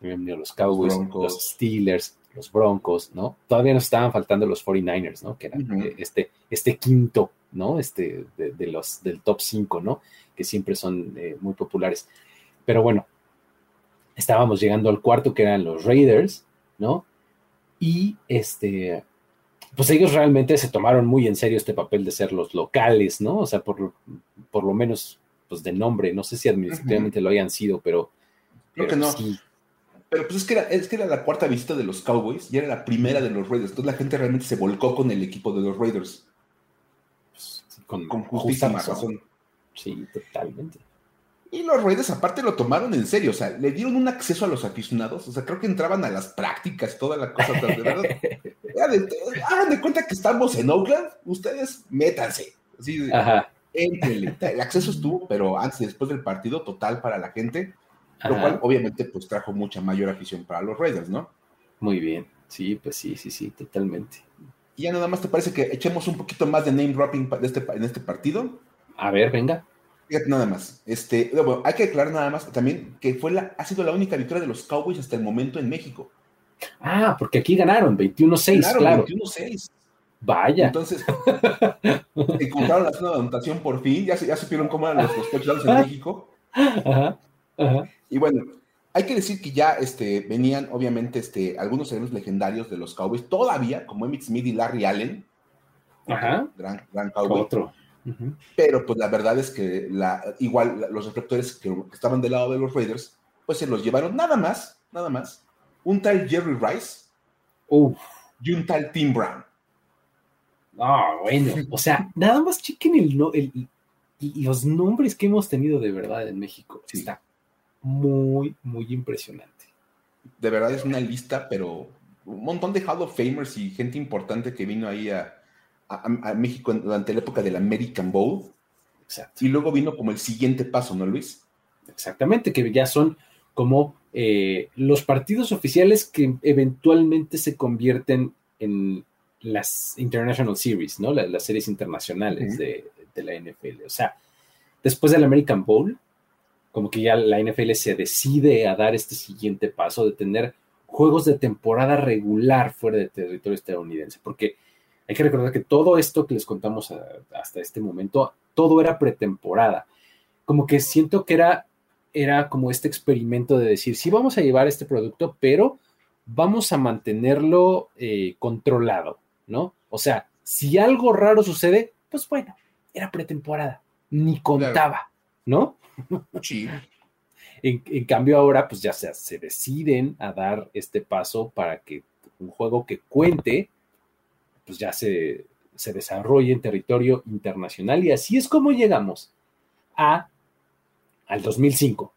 habían venido los Cowboys, los Steelers, los Broncos, ¿no? Todavía nos estaban faltando los 49ers, ¿no? Que era eh, este, este quinto, ¿no? Este de, los del top 5, ¿no? Que siempre son eh, muy populares. Pero bueno, estábamos llegando al cuarto que eran los Raiders, ¿no? Y este, pues ellos realmente se tomaron muy en serio este papel de ser los locales, ¿no? O sea, por, por lo menos, pues de nombre, no sé si administrativamente lo hayan sido, pero... Creo que no. Pero pues es que, era, es que era la cuarta visita de los Cowboys y era la primera de los Raiders. Entonces la gente realmente se volcó con el equipo de los Raiders. Pues, con, con justísima razón. Sí, totalmente. Y los Raiders aparte lo tomaron en serio, o sea, le dieron un acceso a los aficionados, o sea, creo que entraban a las prácticas, toda la cosa, de verdad. <laughs> hagan de cuenta que estamos en Oakland, ustedes métanse, así, Ajá. El acceso estuvo, pero antes y después del partido, total para la gente lo cual obviamente pues trajo mucha mayor afición para los Raiders, ¿no? Muy bien, sí, pues sí, sí, sí, totalmente. Y ya nada más te parece que echemos un poquito más de name dropping este, en este partido. A ver, venga. Nada más. Este, bueno, hay que aclarar nada más también que fue la, ha sido la única victoria de los Cowboys hasta el momento en México. Ah, porque aquí ganaron 21-6, claro. 21-6. Vaya. Entonces, <laughs> encontraron la zona de anotación por fin, ya, ya supieron cómo eran los, los touchdowns en México. Ajá. Y bueno, hay que decir que ya este, venían, obviamente, este, algunos héroes legendarios de los Cowboys, todavía, como Emmitt Smith y Larry Allen. Ajá. Gran, gran Cowboy. Otro. Pero pues la verdad es que la, igual los reflectores que, estaban del lado de los Raiders, pues se los llevaron nada más, nada más, un tal Jerry Rice y un tal Tim Brown. Ah, bueno, o sea, nada más chequen el, el, los nombres que hemos tenido de verdad en México. Está muy, muy impresionante. De verdad es una lista, pero un montón de Hall of Famers y gente importante que vino ahí a, México durante la época del American Bowl. Exacto. Y luego vino como el siguiente paso, ¿no, Luis? Exactamente, que ya son como eh, los partidos oficiales que eventualmente se convierten en las International Series, ¿no? Las, series internacionales de, de, la NFL. O sea, después del American Bowl, como que ya la NFL se decide a dar este siguiente paso de tener juegos de temporada regular fuera de territorio estadounidense, porque hay que recordar que todo esto que les contamos hasta este momento, todo era pretemporada. Como que siento que era, era como este experimento de decir, sí vamos a llevar este producto, pero vamos a mantenerlo eh, controlado, ¿no? O sea, si algo raro sucede, pues bueno, era pretemporada, ni contaba, ¿no? <laughs> Sí. En, cambio ahora pues ya se, se deciden a dar este paso para que un juego que cuente pues ya se, se desarrolle en territorio internacional y así es como llegamos a al 2005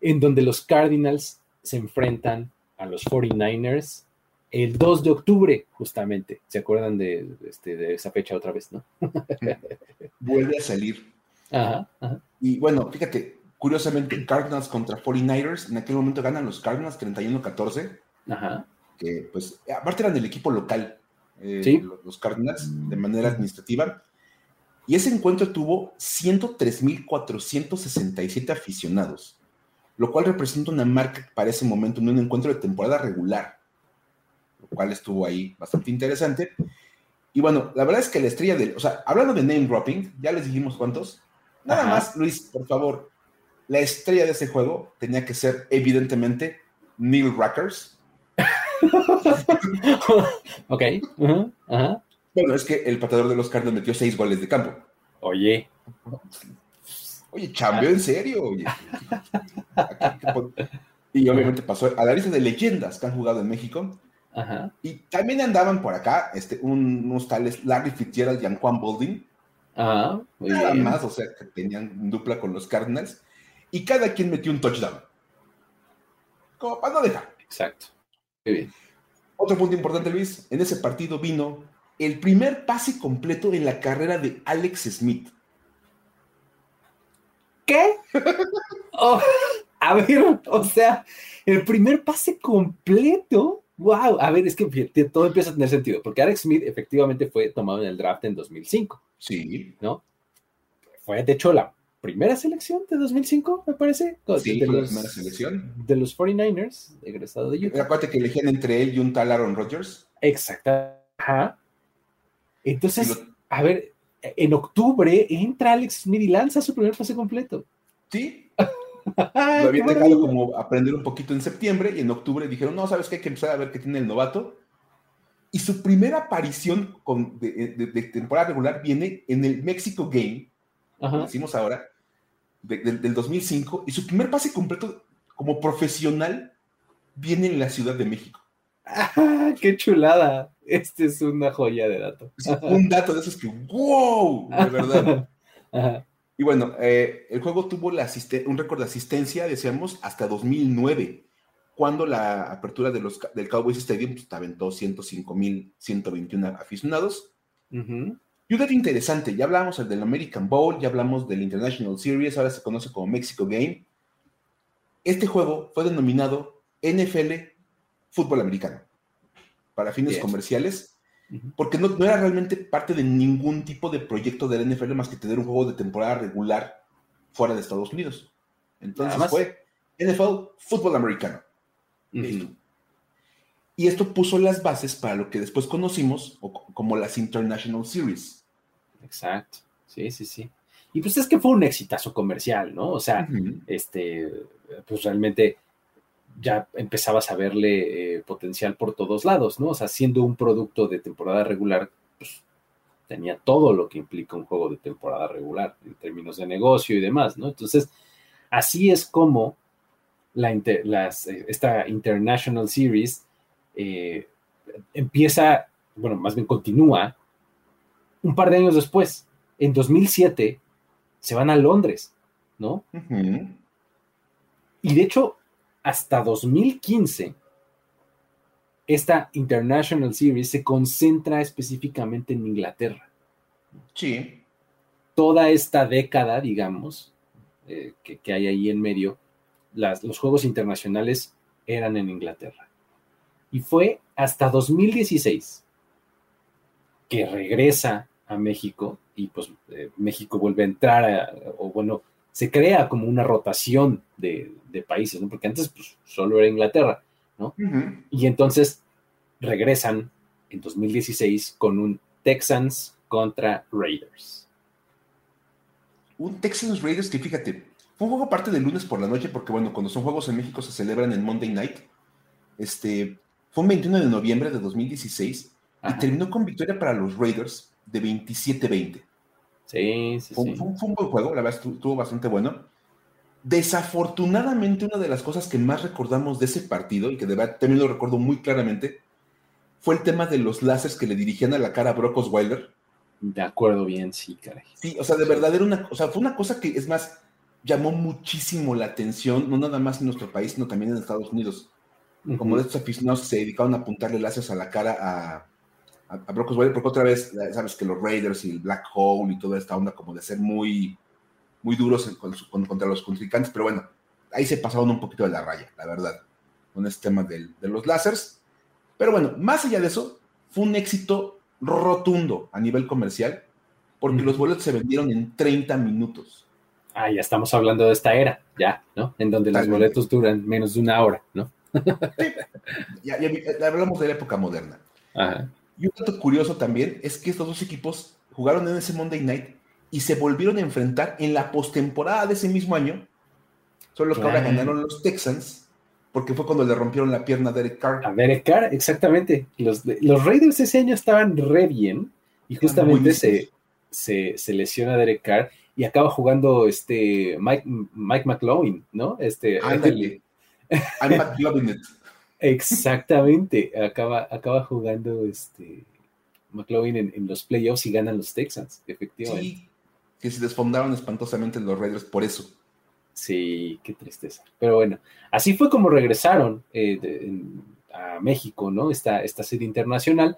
en donde los Cardinals se enfrentan a los 49ers el 2 de octubre, justamente. ¿Se acuerdan de, este, de esa fecha otra vez, no? <laughs> Vuelve a salir. Ajá, Y bueno, fíjate, curiosamente, Cardinals contra 49ers, en aquel momento ganan los Cardinals 31-14. Ajá. Que, pues, aparte eran del equipo local, eh, los Cardinals, de manera administrativa. Y ese encuentro tuvo 103.467 aficionados, lo cual representa una marca para ese momento en un encuentro de temporada regular lo cual estuvo ahí bastante interesante. Y bueno, la verdad es que la estrella del, o sea, hablando de name dropping, ya les dijimos cuántos. Nada más, Luis, por favor, la estrella de ese juego tenía que ser evidentemente Neil Rackers. <laughs> ok. Bueno, es que el pateador de los Cardinals metió seis goles de campo. Oye. Oye, chambeó en serio. Oye. y obviamente pasó a la lista de leyendas que han jugado en México. Y también andaban por acá este, unos tales Larry Fitzgerald y Juan Bolding. Nada más, o sea, que tenían dupla con los Cardinals. Y cada quien metió un touchdown. Como para no dejar. Exacto. Otro punto importante, Luis. En ese partido vino el primer pase completo en la carrera de Alex Smith. ¿Qué? <laughs> Oh, a ver, o sea, el primer pase completo wow, a ver, es que todo empieza a tener sentido, porque Alex Smith efectivamente fue tomado en el draft en 2005. Sí. ¿No? Fue, de hecho, la primera selección de 2005, me parece. Sí, de, los, primera selección. De los 49ers, egresado de Utah. Acuérdate que elegían entre él y un tal Aaron Rodgers. Exacto. Ajá. Entonces, a ver, en octubre entra Alex Smith y lanza su primer pase completo. Sí, <laughs> Lo había dejado como aprender un poquito en septiembre y en octubre dijeron, no, ¿sabes qué? Hay que empezar a ver qué tiene el novato. Y su primera aparición con, de, temporada regular viene en el Mexico Game, como decimos ahora, del 2005, y su primer pase completo como profesional viene en la Ciudad de México. ¡Ah, ¡Qué chulada! Este es una joya de dato. un dato de esos que, wow, de verdad. <laughs> Ajá. Y bueno, eh, el juego tuvo un récord de asistencia, decíamos, hasta 2009, cuando la apertura de los, del Cowboys Stadium pues, aventó 105.121 aficionados. Y un dato interesante, ya hablamos del American Bowl, ya hablamos del International Series, ahora se conoce como Mexico Game. Este juego fue denominado NFL Fútbol Americano para fines comerciales porque no, era realmente parte de ningún tipo de proyecto del NFL más que tener un juego de temporada regular fuera de Estados Unidos. Entonces fue NFL Fútbol Americano. Y esto puso las bases para lo que después conocimos como las International Series. Exacto, sí, sí, sí. Y pues es que fue un exitazo comercial, ¿no? O sea, este, pues realmente ya empezabas a verle eh, potencial por todos lados, ¿no? O sea, siendo un producto de temporada regular, pues tenía todo lo que implica un juego de temporada regular en términos de negocio y demás, ¿no? Entonces, así es como la las, eh, esta International Series eh, empieza, bueno, más bien continúa un par de años después. En 2007 se van a Londres, ¿no? Y de hecho, hasta 2015, esta International Series se concentra específicamente en Inglaterra. Sí. Toda esta década, digamos, eh, que, hay ahí en medio, los Juegos Internacionales eran en Inglaterra. Y fue hasta 2016 que regresa a México y pues eh, México vuelve a entrar, o bueno, se crea como una rotación de, países, ¿no? Porque antes pues, solo era Inglaterra, ¿no? Y entonces regresan en 2016 con un Texans contra Raiders. Un Texans Raiders que fíjate, fue un juego aparte del lunes por la noche, porque bueno, cuando son juegos en México se celebran en Monday Night. Este, fue un 21 de noviembre de 2016 y terminó con victoria para los Raiders de 27-20. Sí, sí, fue, sí. Fue, un buen juego, la verdad estuvo bastante bueno. Desafortunadamente, una de las cosas que más recordamos de ese partido, y que de verdad también lo recuerdo muy claramente, fue el tema de los láseres que le dirigían a la cara a Brock Osweiler. De acuerdo, bien, sí, caray. Sí, o sea, de verdad era una, o sea, fue una cosa que, es más, llamó muchísimo la atención, no nada más en nuestro país, sino también en Estados Unidos. Como de estos aficionados que se dedicaron a apuntarle láseres a la cara a, a, Brock Osweiler, porque otra vez, sabes que los Raiders y el Black Hole y toda esta onda como de ser muy, muy duros contra los contrincantes, pero bueno, ahí se pasaron un poquito de la raya, la verdad, con este tema de los láseres. Pero bueno, más allá de eso, fue un éxito rotundo a nivel comercial, porque los boletos se vendieron en 30 minutos. Ah, ya estamos hablando de esta era, ya, ¿no? En donde los boletos duran menos de una hora, ¿no? <laughs> Sí, ya, hablamos de la época moderna. Y un dato curioso también es que estos dos equipos jugaron en ese Monday Night y se volvieron a enfrentar en la postemporada de ese mismo año. Son los que ahora ganaron los Texans, porque fue cuando le rompieron la pierna a Derek Carr. A Derek Carr, exactamente. Los, los Raiders ese año estaban re bien y justamente se, se, se, lesiona Derek Carr y acaba jugando este Mike, Mike McLaughlin, ¿no? Este, I'm Exactamente, acaba, acaba jugando este McLaughlin en, los playoffs y ganan los Texans, efectivamente. Sí, que se desfondaron espantosamente los Raiders por eso. Sí, qué tristeza. Pero bueno, así fue como regresaron eh, a México, ¿no? Esta, esta serie internacional.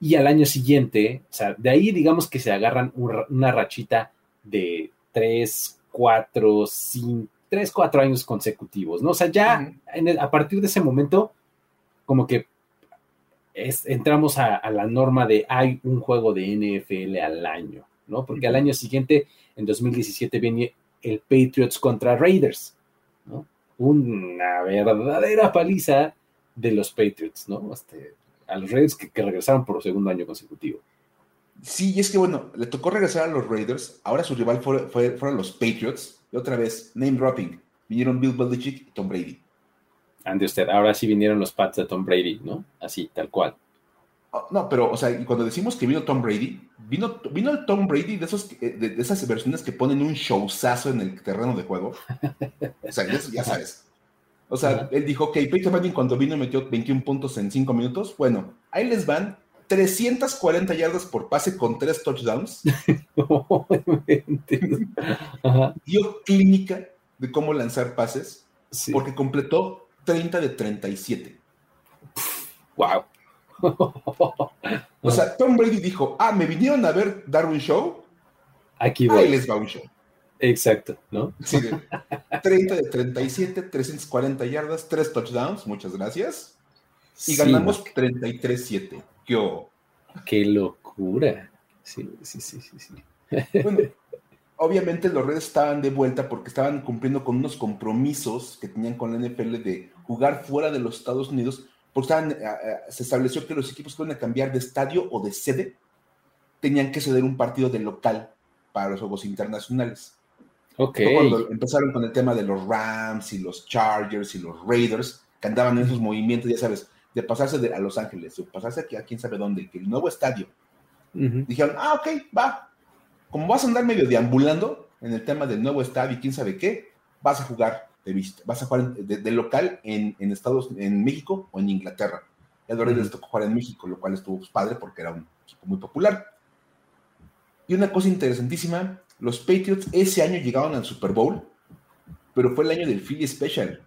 Y al año siguiente, o sea, de ahí digamos que se agarran una rachita de tres, cuatro, cinco, tres, cuatro años consecutivos, ¿no? O sea, ya a partir de ese momento, como que entramos a, la norma de hay un juego de NFL al año, ¿no? Porque al año siguiente, en 2017, viene el Patriots contra Raiders, ¿no? Una verdadera paliza de los Patriots, ¿no? Este, a los Raiders que, regresaron por segundo año consecutivo. Sí, y es que bueno, le tocó regresar a los Raiders, ahora su rival fueron los Patriots, y otra vez, name dropping. Vinieron Bill Belichick y Tom Brady. Ande usted, ahora sí vinieron los Pats de Tom Brady, ¿no? Así, tal cual. Oh, no, pero, o sea, cuando decimos que vino Tom Brady, vino, vino el Tom Brady de, esos, eh, de, esas versiones que ponen un showzazo en el terreno de juego. o sea, ya, sabes. O sea, él dijo, ok, Peyton Manning cuando vino metió 21 puntos en 5 minutos. Bueno, ahí les van 340 yardas por pase con 3 touchdowns. <laughs> Dio clínica de cómo lanzar pases porque completó 30 de 37. Wow. o sea, Tom Brady dijo, ah, me vinieron a ver dar un show. Aquí voy. Ahí les va un show. Exacto, ¿no? Sí, 30 de 37, 340 yardas, 3 touchdowns, muchas gracias. Y ganamos 33-7. Qué locura. Sí, sí, sí, sí. sí. Bueno, <laughs> obviamente los redes estaban de vuelta porque estaban cumpliendo con unos compromisos que tenían con la NFL de jugar fuera de los Estados Unidos, porque estaban, eh, eh, se estableció que los equipos que iban a cambiar de estadio o de sede tenían que ceder un partido de local para los juegos internacionales. Ok. cuando empezaron con el tema de los Rams y los Chargers y los Raiders, que andaban en esos movimientos, ya sabes, de pasarse de, a Los Ángeles, de pasarse aquí a quién sabe dónde, que el nuevo estadio. Dijeron, ah, ok, va. Como vas a andar medio deambulando en el tema del nuevo estadio y quién sabe qué, vas a jugar de vista, vas a jugar de, local en, Estados, en México o en Inglaterra. Y a los les tocó jugar en México, lo cual estuvo pues, padre porque era un equipo muy popular. Y una cosa interesantísima, los Patriots ese año llegaron al Super Bowl, pero fue el año del Philly Special.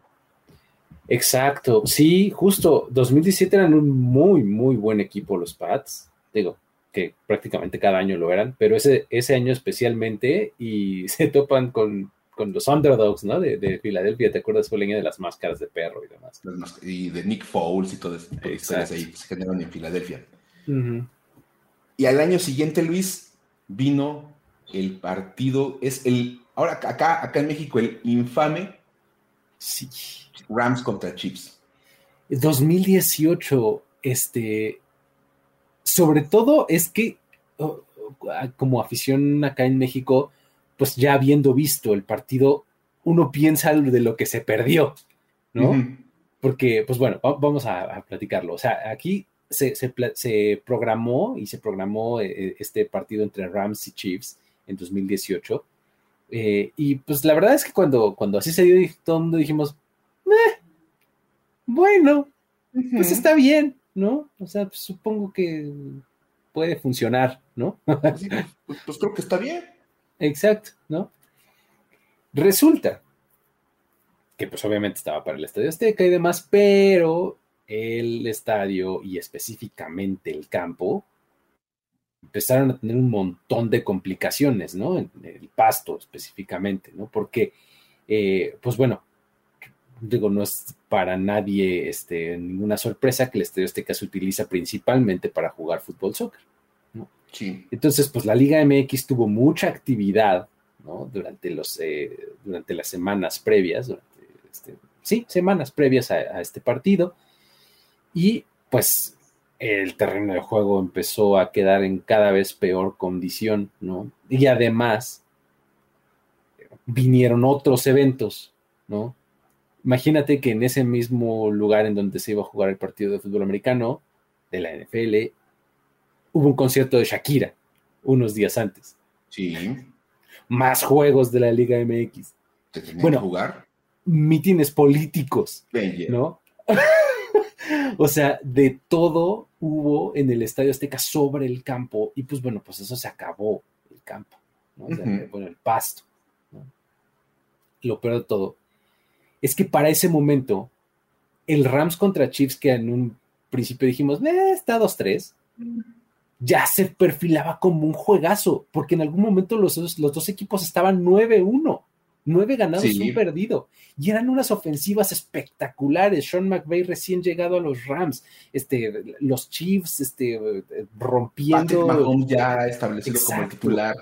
Exacto, sí, justo 2017 eran un muy, muy buen equipo los Pats, digo, que prácticamente cada año lo eran, pero ese, ese año especialmente y <laughs> se topan con, los underdogs, ¿no? De, Filadelfia, ¿te acuerdas? Fue el año de las máscaras de perro y demás. Y de Nick Foles y todo eso, ahí se generaron en Filadelfia. Y al año siguiente, Luis, vino el partido, es el, ahora acá, acá en México, el infame sí Rams contra Chiefs. 2018, este, sobre todo es que como afición acá en México, pues ya habiendo visto el partido, uno piensa de lo que se perdió, ¿no? Porque, pues bueno, vamos a, platicarlo. O sea, aquí se, programó y se programó eh, este partido entre Rams y Chiefs en 2018. Eh, y pues la verdad es que cuando, cuando así se dio, todo el mundo dijimos, bueno, pues está bien, ¿no? O sea, pues, supongo que puede funcionar, ¿no? Pues, pues, creo que está bien. Exacto, ¿no? Resulta que pues obviamente estaba para el Estadio Azteca y demás, pero el estadio y específicamente el campo empezaron a tener un montón de complicaciones, ¿no? En el pasto específicamente, ¿no? Porque, eh, pues bueno, digo, no es para nadie este, ninguna sorpresa que el Estadio Azteca se utiliza principalmente para jugar fútbol soccer. ¿no? Sí. Entonces, pues la Liga MX tuvo mucha actividad ¿no? durante, los, eh, durante las semanas previas, este, sí, semanas previas a, este partido, y pues el terreno de juego empezó a quedar en cada vez peor condición, ¿no? Y además vinieron otros eventos, ¿no? Imagínate que en ese mismo lugar en donde se iba a jugar el partido de fútbol americano de la NFL, hubo un concierto de Shakira unos días antes. Sí. Más juegos de la Liga MX. bueno, jugar? Mítines políticos, ¿no? O sea, de todo hubo en el Estadio Azteca sobre el campo y pues bueno, pues eso se acabó el campo, ¿no? Bueno, el pasto. ¿no? Lo peor de todo es que para ese momento, el Rams contra Chiefs, que en un principio dijimos, eh, está 2-3, ya se perfilaba como un juegazo, porque en algún momento los, los dos equipos estaban 9-1, 9 ganados y un perdido, y eran unas ofensivas espectaculares. Sean McVay recién llegado a los Rams, este, los Chiefs este, rompiendo. Mahomes ya establecido como titular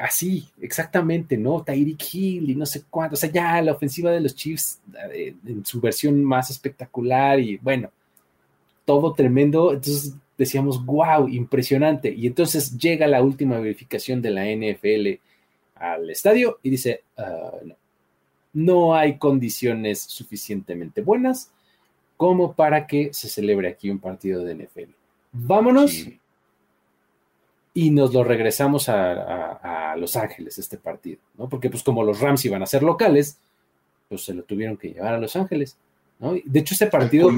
Así, exactamente, ¿no? Tyreek Hill y no sé cuánto. O sea, ya la ofensiva de los Chiefs eh, en su versión más espectacular y bueno, todo tremendo. Entonces decíamos, wow, impresionante. Y entonces llega la última verificación de la NFL al estadio y dice, ah, no, no hay condiciones suficientemente buenas como para que se celebre aquí un partido de NFL. Vámonos y nos lo regresamos a, Los Ángeles, este partido, ¿no? Porque pues como los Rams iban a ser locales, pues se lo tuvieron que llevar a Los Ángeles, ¿no? De hecho, ese partido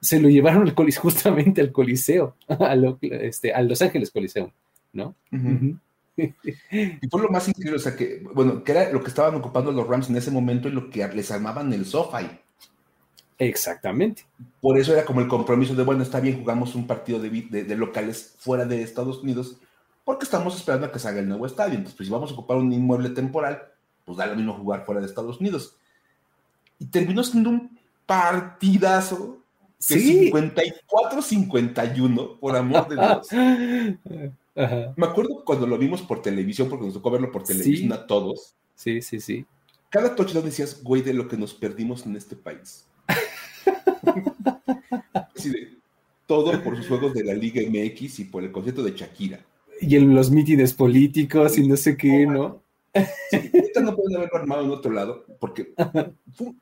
se lo llevaron al coliseo, <laughs> justamente al Coliseo, a, este, a Los Ángeles Coliseo, ¿no? Y fue lo más increíble, o sea, que, bueno, que era lo que estaban ocupando los Rams en ese momento y lo que les armaban el sofá. Exactamente. Por eso era como el compromiso de, bueno, está bien, jugamos un partido de, de, locales fuera de Estados Unidos, porque estamos esperando a que salga el nuevo estadio. Entonces, pues si vamos a ocupar un inmueble temporal, pues da lo mismo jugar fuera de Estados Unidos. Y terminó siendo un partidazo de 54-51, por amor de Dios. <laughs> Me acuerdo cuando lo vimos por televisión, porque nos tocó verlo por televisión a todos. Sí, sí, sí. Cada touchdown decías, güey, de lo que nos perdimos en este país <laughs> todo por sus juegos de la Liga MX y por el concierto de Shakira. Y en los mítines políticos y no sé qué, ¿no? Sí, no pueden haberlo armado en otro lado, porque fue,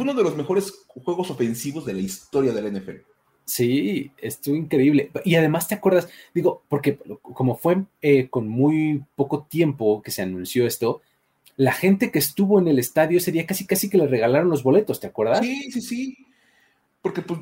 uno de los mejores juegos ofensivos de la historia del NFL. Sí, estuvo increíble. Y además te acuerdas, digo, porque como fue eh, con muy poco tiempo que se anunció esto, la gente que estuvo en el estadio ese día casi casi que le regalaron los boletos, ¿te acuerdas? Sí, sí, sí. Porque pues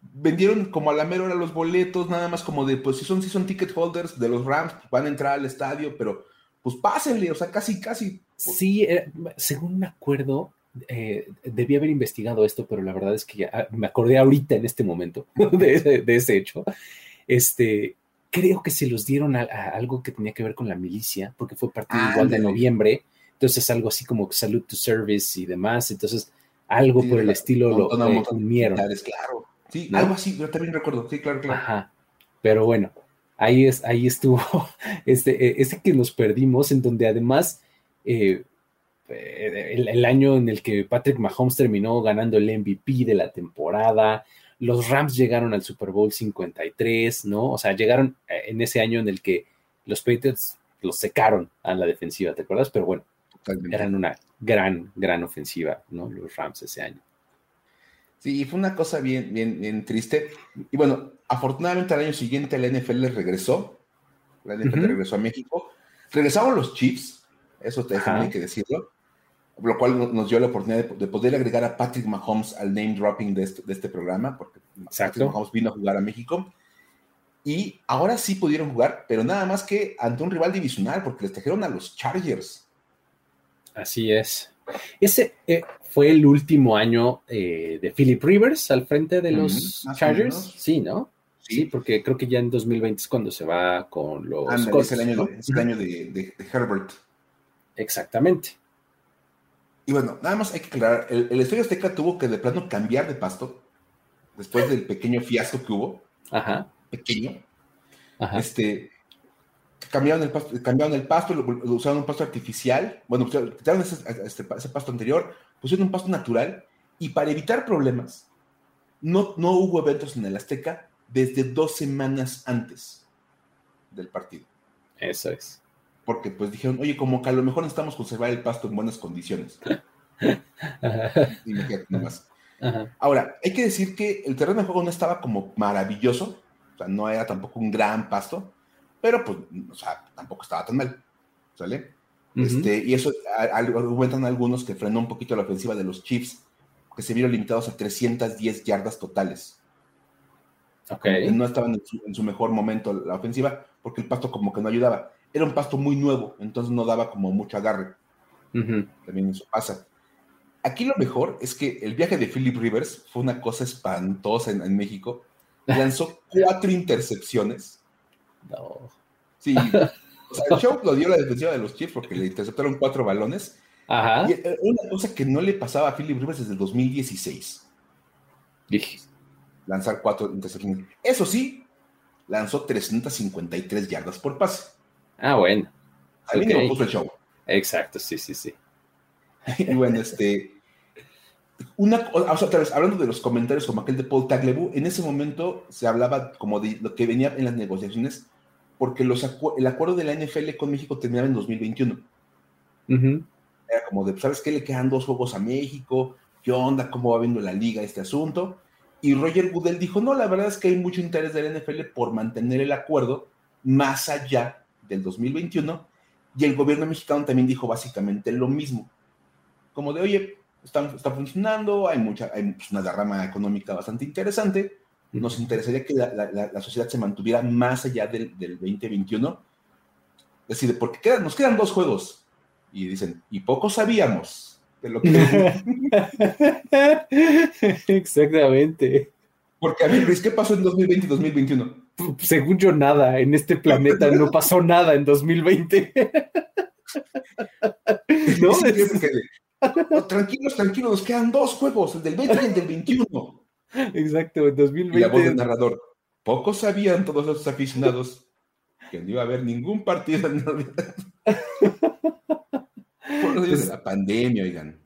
vendieron como a la mera hora los boletos, nada más como de, pues si son, si son ticket holders de los Rams, pues, van a entrar al estadio, pero pues pásenle, o sea, casi, casi. Sí, eh, según me acuerdo, eh, debí haber investigado esto, pero la verdad es que ya, me acordé ahorita en este momento <laughs> de, ese hecho. Este, creo que se los dieron a, algo que tenía que ver con la milicia, porque fue partido igual de noviembre, entonces algo así como Salute to Service y demás, entonces algo por el estilo lo, unieron. Claro. Sí, algo así, yo también recuerdo, sí, claro, claro. Ajá. Pero bueno, ahí, es, ahí estuvo <laughs> este, este que nos perdimos, en donde además eh, eh, el, año en el que Patrick Mahomes terminó ganando el MVP de la temporada, los Rams llegaron al Super Bowl 53, ¿no? O sea, llegaron eh, en ese año en el que los Patriots los secaron a la defensiva, ¿te acuerdas? Pero bueno, eran una gran, gran ofensiva, ¿no? Los Rams ese año. Sí, fue una cosa bien, bien, bien triste. Y bueno, afortunadamente al año siguiente la NFL regresó. La NFL regresó a México. Regresaron los Chiefs, eso te hay que decirlo. Lo cual nos dio la oportunidad de, poder agregar a Patrick Mahomes al name dropping de este, de este programa, porque Patrick Mahomes vino a jugar a México. Y ahora sí pudieron jugar, pero nada más que ante un rival divisional, porque les trajeron a los Chargers. Así es. Ese eh, fue el último año eh, de Philip Rivers al frente de los Chargers. Sí, ¿no? Sí. porque creo que ya en 2020 es cuando se va con los. es el año, de, Herbert. Exactamente. Y bueno, nada más hay que aclarar: el, el Estadio Azteca tuvo que de plano cambiar de pasto después del pequeño fiasco que hubo. Ajá. Pequeño. Ajá. Este cambiaron el pasto, cambiaron el pasto, usaron un pasto artificial, bueno, quitaron ese, ese, pasto anterior, pusieron un pasto natural y para evitar problemas, no, no hubo eventos en el Azteca desde dos semanas antes del partido. Eso es. Porque pues dijeron, oye, como que a lo mejor necesitamos conservar el pasto en buenas condiciones. <laughs> Ahora, hay que decir que el terreno de juego no estaba como maravilloso, o sea, no era tampoco un gran pasto, pero pues, o sea, tampoco estaba tan mal, ¿sale? este, y eso argumentan algunos que frenó un poquito la ofensiva de los Chiefs, que se vieron limitados a 310 yardas totales. Okay. No estaban en su, mejor momento la ofensiva, porque el pasto como que no ayudaba. Era un pasto muy nuevo, entonces no daba como mucho agarre. También eso pasa. Aquí lo mejor es que el viaje de Philip Rivers fue una cosa espantosa en, en México. Lanzó <laughs> cuatro intercepciones no. Sí. O sea, el show lo dio la defensiva de los Chiefs porque le interceptaron cuatro balones. Ajá. Y una cosa que no le pasaba a Philip Rivers desde el 2016. Dije. Lanzar cuatro intercepciones. Eso sí, lanzó 353 yardas por pase. Ah, bueno. Me puso el show. Exacto, sí, sí, sí. y bueno, <laughs> este. Una, o sea, otra vez, hablando de los comentarios como aquel de Paul Taglebu, en ese momento se hablaba como de lo que venía en las negociaciones porque los el acuerdo de la NFL con México terminaba en 2021. Era como de, ¿sabes qué? Le quedan dos juegos a México, ¿qué onda? ¿Cómo va viendo la liga este asunto? Y Roger Goodell dijo, no, la verdad es que hay mucho interés de la NFL por mantener el acuerdo más allá del 2021. Y el gobierno mexicano también dijo básicamente lo mismo. Como de, oye, está, está funcionando, hay, mucha, hay pues, una derrama económica bastante interesante, nos interesaría que la, sociedad se mantuviera más allá del, 2021. Es decir, porque quedan, nos quedan dos juegos. Y dicen, y poco sabíamos de lo que... <laughs> Exactamente. Porque, a mí, Luis, ¿qué pasó en 2020 y 2021? Según yo, nada. En este planeta no pasó nada en 2020. <laughs> ¿No? tranquilos, tranquilos, nos quedan dos juegos, el del 20 y el del 21. Exacto, en 2020. Y la voz del narrador. Pocos sabían todos los aficionados que no iba a haber ningún partido en Navidad. Por los días de la pandemia, oigan.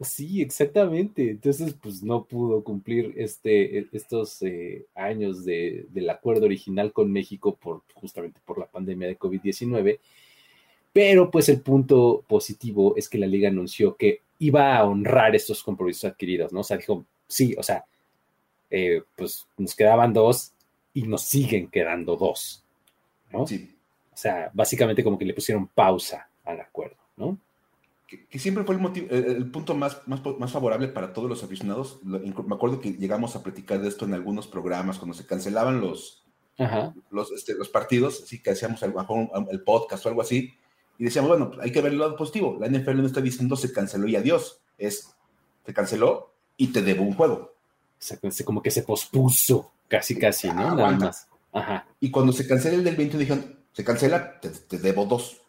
Sí, exactamente. Entonces, pues no pudo cumplir este, estos eh, años de, del acuerdo original con México por justamente por la pandemia de COVID-19. Pero pues el punto positivo es que la liga anunció que iba a honrar estos compromisos adquiridos, ¿no? O sea, dijo, sí, o sea, eh, pues nos quedaban dos y nos siguen quedando dos, ¿no? Sí. O sea, básicamente como que le pusieron pausa al acuerdo, ¿no? Que, siempre fue el, motivo, el, punto más, más, favorable para todos los aficionados. Me acuerdo que llegamos a platicar de esto en algunos programas cuando se cancelaban los, los, este, los partidos, así que hacíamos el, el podcast o algo así, y decíamos, bueno, pues, hay que ver el lado positivo. La NFL no está diciendo se canceló y adiós, es se canceló y te debo un juego como que se pospuso, casi, casi, ¿no? Nada más. Ajá. Y cuando se cancela el del 20, dijeron, se cancela, te, debo dos.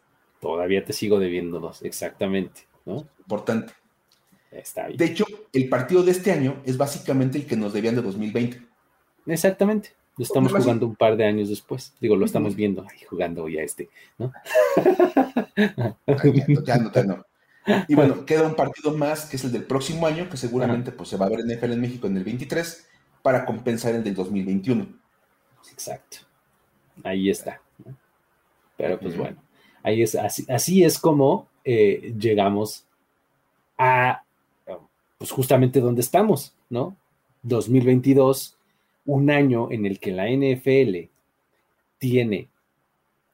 Todavía te sigo debiendo dos, exactamente, ¿no? Importante. Está bien. De hecho, el partido de este año es básicamente el que nos debían de 2020. Exactamente. Lo estamos jugando un par de años después. Digo, lo estamos viendo, ahí jugando ya este, ¿no? ya, no, ya no. <laughs> Y bueno, queda un partido más, que es el del próximo año, que seguramente pues, se va a ver en NFL en México en el 23, para compensar el del 2021. Exacto. Ahí está. Pero pues bueno, ahí es, así, es como eh, llegamos a, pues justamente donde estamos, ¿no? 2022, un año en el que la NFL tiene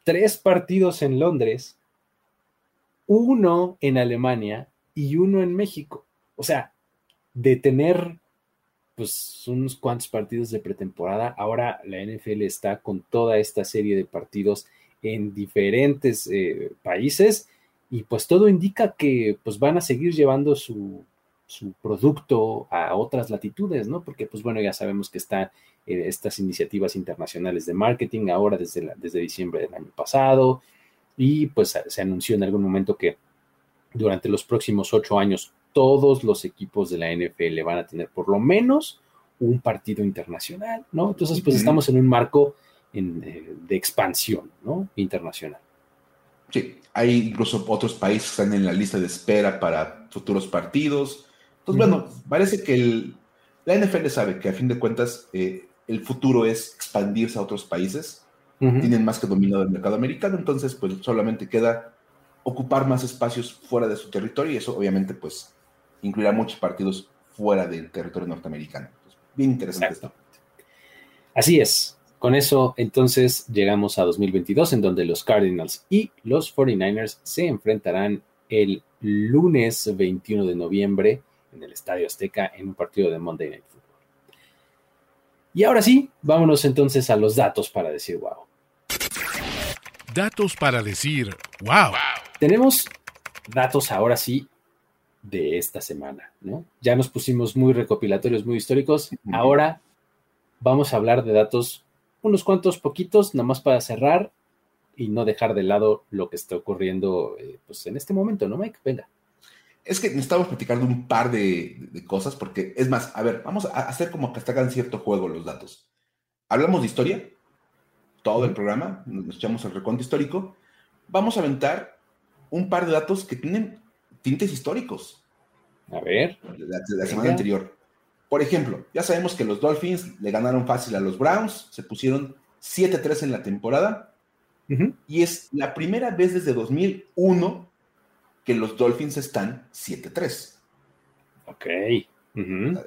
tres partidos en Londres uno en Alemania y uno en México. O sea, de tener pues unos cuantos partidos de pretemporada, ahora la NFL está con toda esta serie de partidos en diferentes eh, países y pues todo indica que pues van a seguir llevando su, su producto a otras latitudes, ¿no? Porque pues bueno, ya sabemos que están eh, estas iniciativas internacionales de marketing ahora desde, desde diciembre del año pasado y pues se anunció en algún momento que durante los próximos ocho años todos los equipos de la NFL van a tener por lo menos un partido internacional, ¿no? Entonces pues estamos en un marco de, de expansión, ¿no? Internacional. Sí, hay incluso otros países que están en la lista de espera para futuros partidos. Entonces, bueno, parece que el, la NFL sabe que a fin de cuentas eh, el futuro es expandirse a otros países. Tienen más que dominado el mercado americano, entonces pues solamente queda ocupar más espacios fuera de su territorio y eso obviamente pues incluirá muchos partidos fuera del territorio norteamericano. bien interesante esto. Así es. Con eso, entonces, llegamos a 2022, en donde los Cardinals y los 49ers se enfrentarán el lunes 21 de noviembre en el Estadio Azteca en un partido de Monday Night Football. Y ahora sí, vámonos entonces a los datos para decir wow. Datos para decir wow. Tenemos datos ahora sí de esta semana, ¿no? Ya nos pusimos muy recopilatorios, muy históricos. Ahora vamos a hablar de datos unos cuantos poquitos, nada más para cerrar y no dejar de lado lo que está ocurriendo eh, pues en este momento, ¿no, Mike? Venga. Es que necesitamos platicando un par de, cosas, porque es más, a ver, vamos a hacer como que hagan cierto juego los datos. Hablamos de historia, todo el programa, nos echamos el recuento histórico. Vamos a aventar un par de datos que tienen tintes históricos. A ver. De la semana anterior. Por ejemplo, ya sabemos que los Dolphins le ganaron fácil a los Browns, se pusieron 7-3 en la temporada, y es la primera vez desde 2001 que los Dolphins están 7-3. Ok. De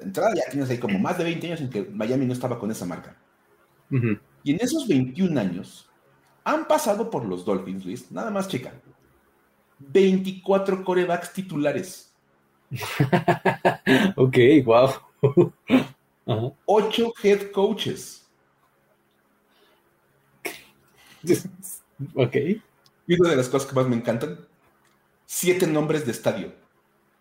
entrada ya tienes ahí como más de 20 años en que Miami no estaba con esa marca. Y en esos 21 años han pasado por los Dolphins, Luis, nada más chica, 24 corebacks titulares. <laughs> ok, wow. <laughs> Ocho head coaches. <laughs> ok. Y una de las cosas que más me encantan, siete nombres de estadio.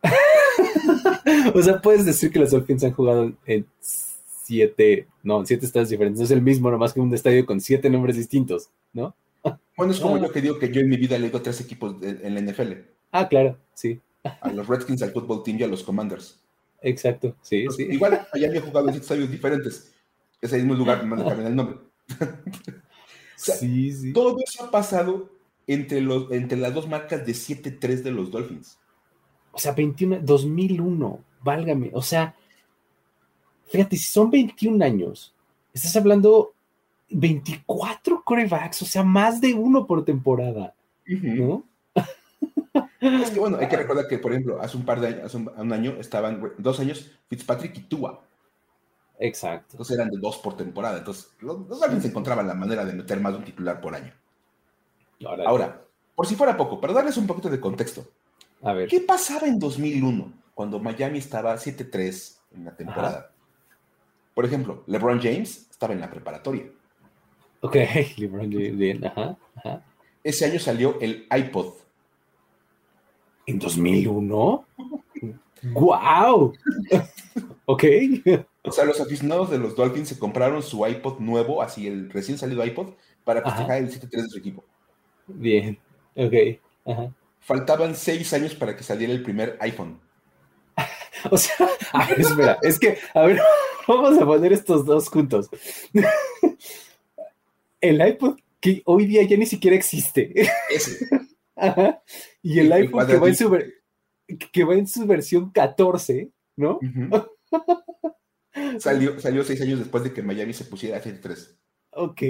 <laughs> o sea, puedes decir que los Dolphins han jugado en siete, no, en siete estadios diferentes. No es el mismo, nomás que un estadio con siete nombres distintos, ¿no? Bueno, es como ah. yo que digo que yo en mi vida le digo tres equipos en la NFL. Ah, claro, sí. A los Redskins, al Football Team y a los Commanders. Exacto, sí, pues, sí. Igual, <laughs> allá había jugado en estadios diferentes. Es el mismo lugar, no cambian el nombre. <laughs> sí, sí. Todo eso ha pasado entre, los, entre las dos marcas de 7-3 de los Dolphins. O sea, 21, 2001, válgame. O sea, fíjate, si son 21 años, estás hablando 24 corebacks, o sea, más de uno por temporada, ¿no? Es que bueno, hay que recordar que, por ejemplo, hace un par de años, hace un, año, estaban dos años Fitzpatrick y Tua. Exacto. Entonces eran de dos por temporada. Entonces, los, los se encontraban la manera de meter más de un titular por año. Ahora, por si fuera poco, para darles un poquito de contexto. A ver. ¿Qué pasaba en 2001 cuando Miami estaba 7-3 en la temporada? Por ejemplo, LeBron James estaba en la preparatoria. Ok, <laughs> LeBron James, bien, ajá, ajá. Ese año salió el iPod ¿En 2001? ¡Guau! ok. O sea, los aficionados de los Dolphins se compraron su iPod nuevo, así el recién salido iPod, para festejar el 7-3 de su equipo. Bien, ok. Faltaban seis años para que saliera el primer iPhone. <laughs> o sea, a ver, espera, es que, a ver, <laughs> vamos a poner estos dos juntos. <laughs> el iPod que hoy día ya ni siquiera existe. Ese. Y el iPhone que va, en su, que va en su versión 14, ¿no? <laughs> salió, salió seis años después de que Miami se pusiera a 3. Ok,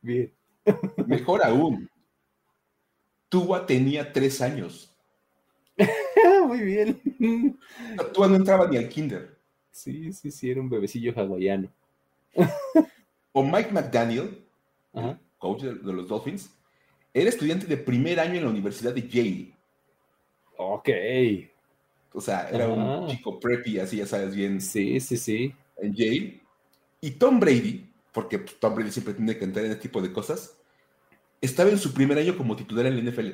bien. <laughs> Mejor aún, Tua tenía tres años. <laughs> Muy bien. Tua no entraba ni al kinder. Sí, sí, sí, era un bebecillo hawaiano. o Mike McDaniel, coach de los Dolphins, era estudiante de primer año en la Universidad de Yale. Ok. O sea, era un chico preppy, así ya sabes bien. Sí, sí, sí. En Yale. Y Tom Brady, porque Tom Brady siempre tiene que entrar en este tipo de cosas, estaba en su primer año como titular en la NFL.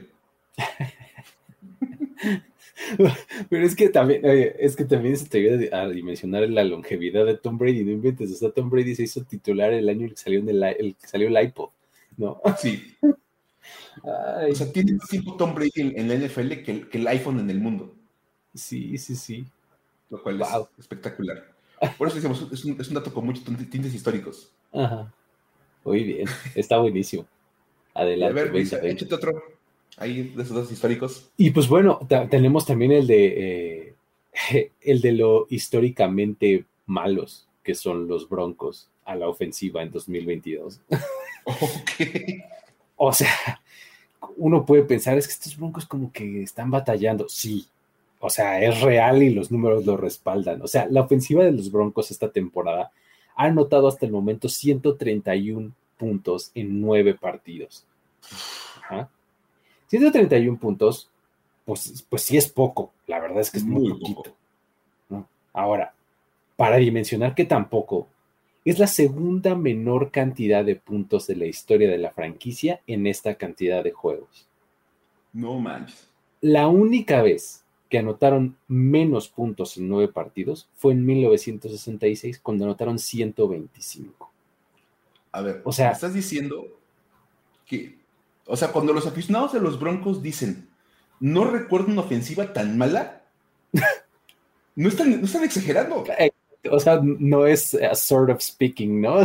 <laughs> Pero es que también, es que también se te ayuda a dimensionar la longevidad de Tom Brady, no inventes, o sea, Tom Brady se hizo titular el año que salió, en el, el, salió el iPod, ¿no? Sí. <laughs> O sea, tiene más tiempo Tom Brady en, la NFL que el, iPhone en el mundo. Sí, sí, sí. Lo cual es espectacular. Por eso decimos, es un, es un dato con muchos tintes históricos. Ajá. Muy bien, está buenísimo. Adelante. A ver, échate otro. Ahí de esos dos históricos. Y pues bueno, tenemos también el de eh, <laughs> el de lo históricamente malos que son los Broncos a la ofensiva en 2022. <laughs> Ok. O sea, uno puede pensar, es que estos Broncos como que están batallando. Sí, o sea, es real y los números lo respaldan. O sea, la ofensiva de los Broncos esta temporada ha anotado hasta el momento 131 puntos en nueve partidos. Ajá. 131 puntos, pues, pues sí es poco, la verdad es que es muy, poquito. Ahora, para dimensionar que tampoco, es la segunda menor cantidad de puntos de la historia de la franquicia en esta cantidad de juegos. No manches. La única vez que anotaron menos puntos en nueve partidos fue en 1966, cuando anotaron 125. A ver, o sea, estás diciendo que o sea, cuando los aficionados de los Broncos dicen, no recuerdo una ofensiva tan mala, <laughs> no están, no están exagerando. O sea, no es a sort of speaking, ¿no? <laughs> no. O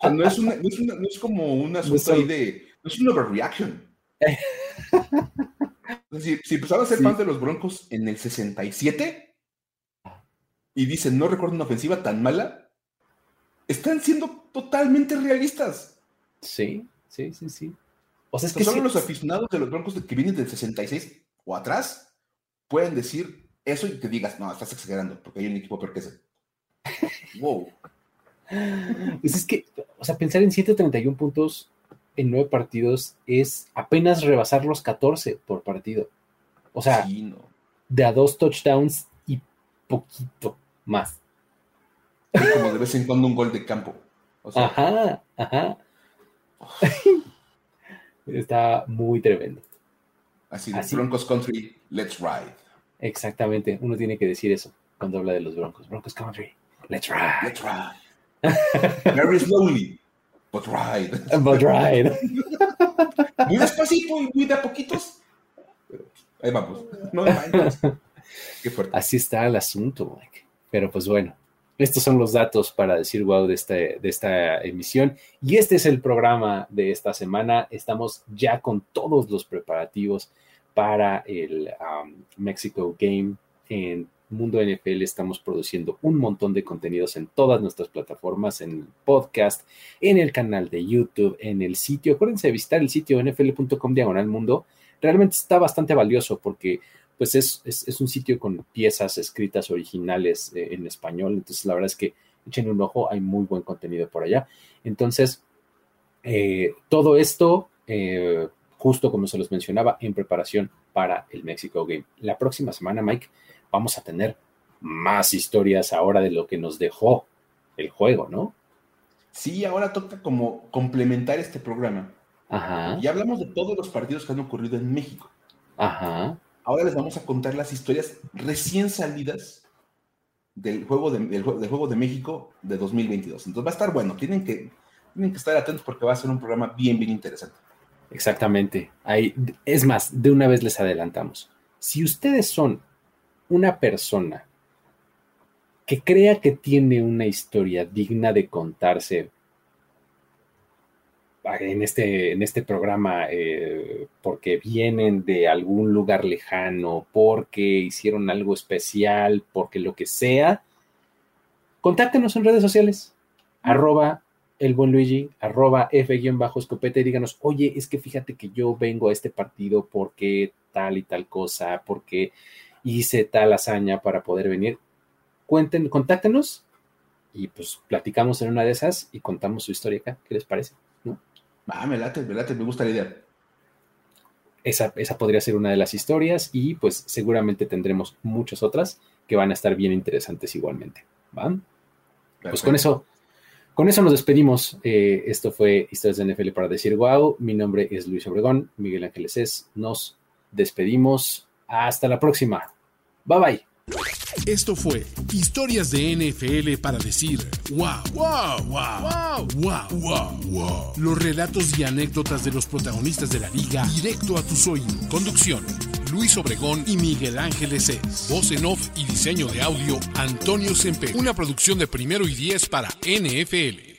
sea, no, es una, no, es una, no, es como un asunto ahí de. No es una overreaction. <laughs> si, si a ser fans de los Broncos en el 67 y dicen, no recuerdo una ofensiva tan mala, están siendo totalmente realistas. Sí, sí, sí, sí. O sea, es que solo los aficionados de los Broncos que vienen del 66 o atrás pueden decir eso y te digas, no, estás exagerando, porque hay un equipo peor que ese. <laughs> wow. Pues es que, o sea, pensar en 131 puntos en nueve partidos es apenas rebasar los 14 por partido. O sea, de a dos touchdowns y poquito más. como de vez en cuando un gol de campo. ajá, ajá. <laughs> Está muy tremendo. Así, de Broncos Country, let's ride. Exactamente, uno tiene que decir eso cuando habla de los Broncos. Broncos Country, let's ride. Let's ride. Very slowly, but ride. But ride. muy despacito y muy de a poquitos. Ahí vamos. No Qué fuerte. Así está el asunto, Mike. Pero pues bueno, estos son los datos para decir wow de, este, de esta emisión. Y este es el programa de esta semana. Estamos ya con todos los preparativos para el um, Mexico Game en Mundo NFL. Estamos produciendo un montón de contenidos en todas nuestras plataformas, en el podcast, en el canal de YouTube, en el sitio. Acuérdense de visitar el sitio nfl.com diagonal mundo. Realmente está bastante valioso porque pues es, un sitio con piezas escritas originales eh, en español. Entonces, la verdad es que echen un ojo, hay muy buen contenido por allá. Entonces, eh, todo esto, eh, justo como se los mencionaba, en preparación para el Mexico Game. La próxima semana, Mike, vamos a tener más historias ahora de lo que nos dejó el juego, ¿no? Sí, ahora toca como complementar este programa. Ajá. Y hablamos de todos los partidos que han ocurrido en México. Ajá. Ahora les vamos a contar las historias recién salidas del juego de, juego de México de 2022. Entonces va a estar bueno, tienen que, tienen que estar atentos porque va a ser un programa bien, bien interesante. Exactamente. Ahí, es más, de una vez les adelantamos. Si ustedes son una persona que crea que tiene una historia digna de contarse en este, en este programa eh, porque vienen de algún lugar lejano, porque hicieron algo especial, porque lo que sea, contáctenos en redes sociales, arroba el buen Luigi, arroba F-escopeta y díganos, oye, es que fíjate que yo vengo a este partido porque tal y tal cosa, porque hice tal hazaña para poder venir. Cuenten, contáctenos y pues platicamos en una de esas y contamos su historia acá. ¿Qué les parece? Ah, me late, me late, me gusta la idea. Esa, esa podría ser una de las historias y pues seguramente tendremos muchas otras que van a estar bien interesantes igualmente. ¿van? Pues con eso, con eso nos despedimos. Eh, esto fue Historias de NFL para decir wow. Mi nombre es Luis Obregón, Miguel Ángeles es. Nos despedimos. Hasta la próxima. Bye bye. Esto fue Historias de NFL para decir wow, wow, wow, wow, wow, wow, Los relatos y anécdotas de los protagonistas de la liga directo a tus oídos. Conducción. Luis Obregón y Miguel Ángeles Es. Voz en off y diseño de audio Antonio Sempe. Una producción de primero y diez para NFL.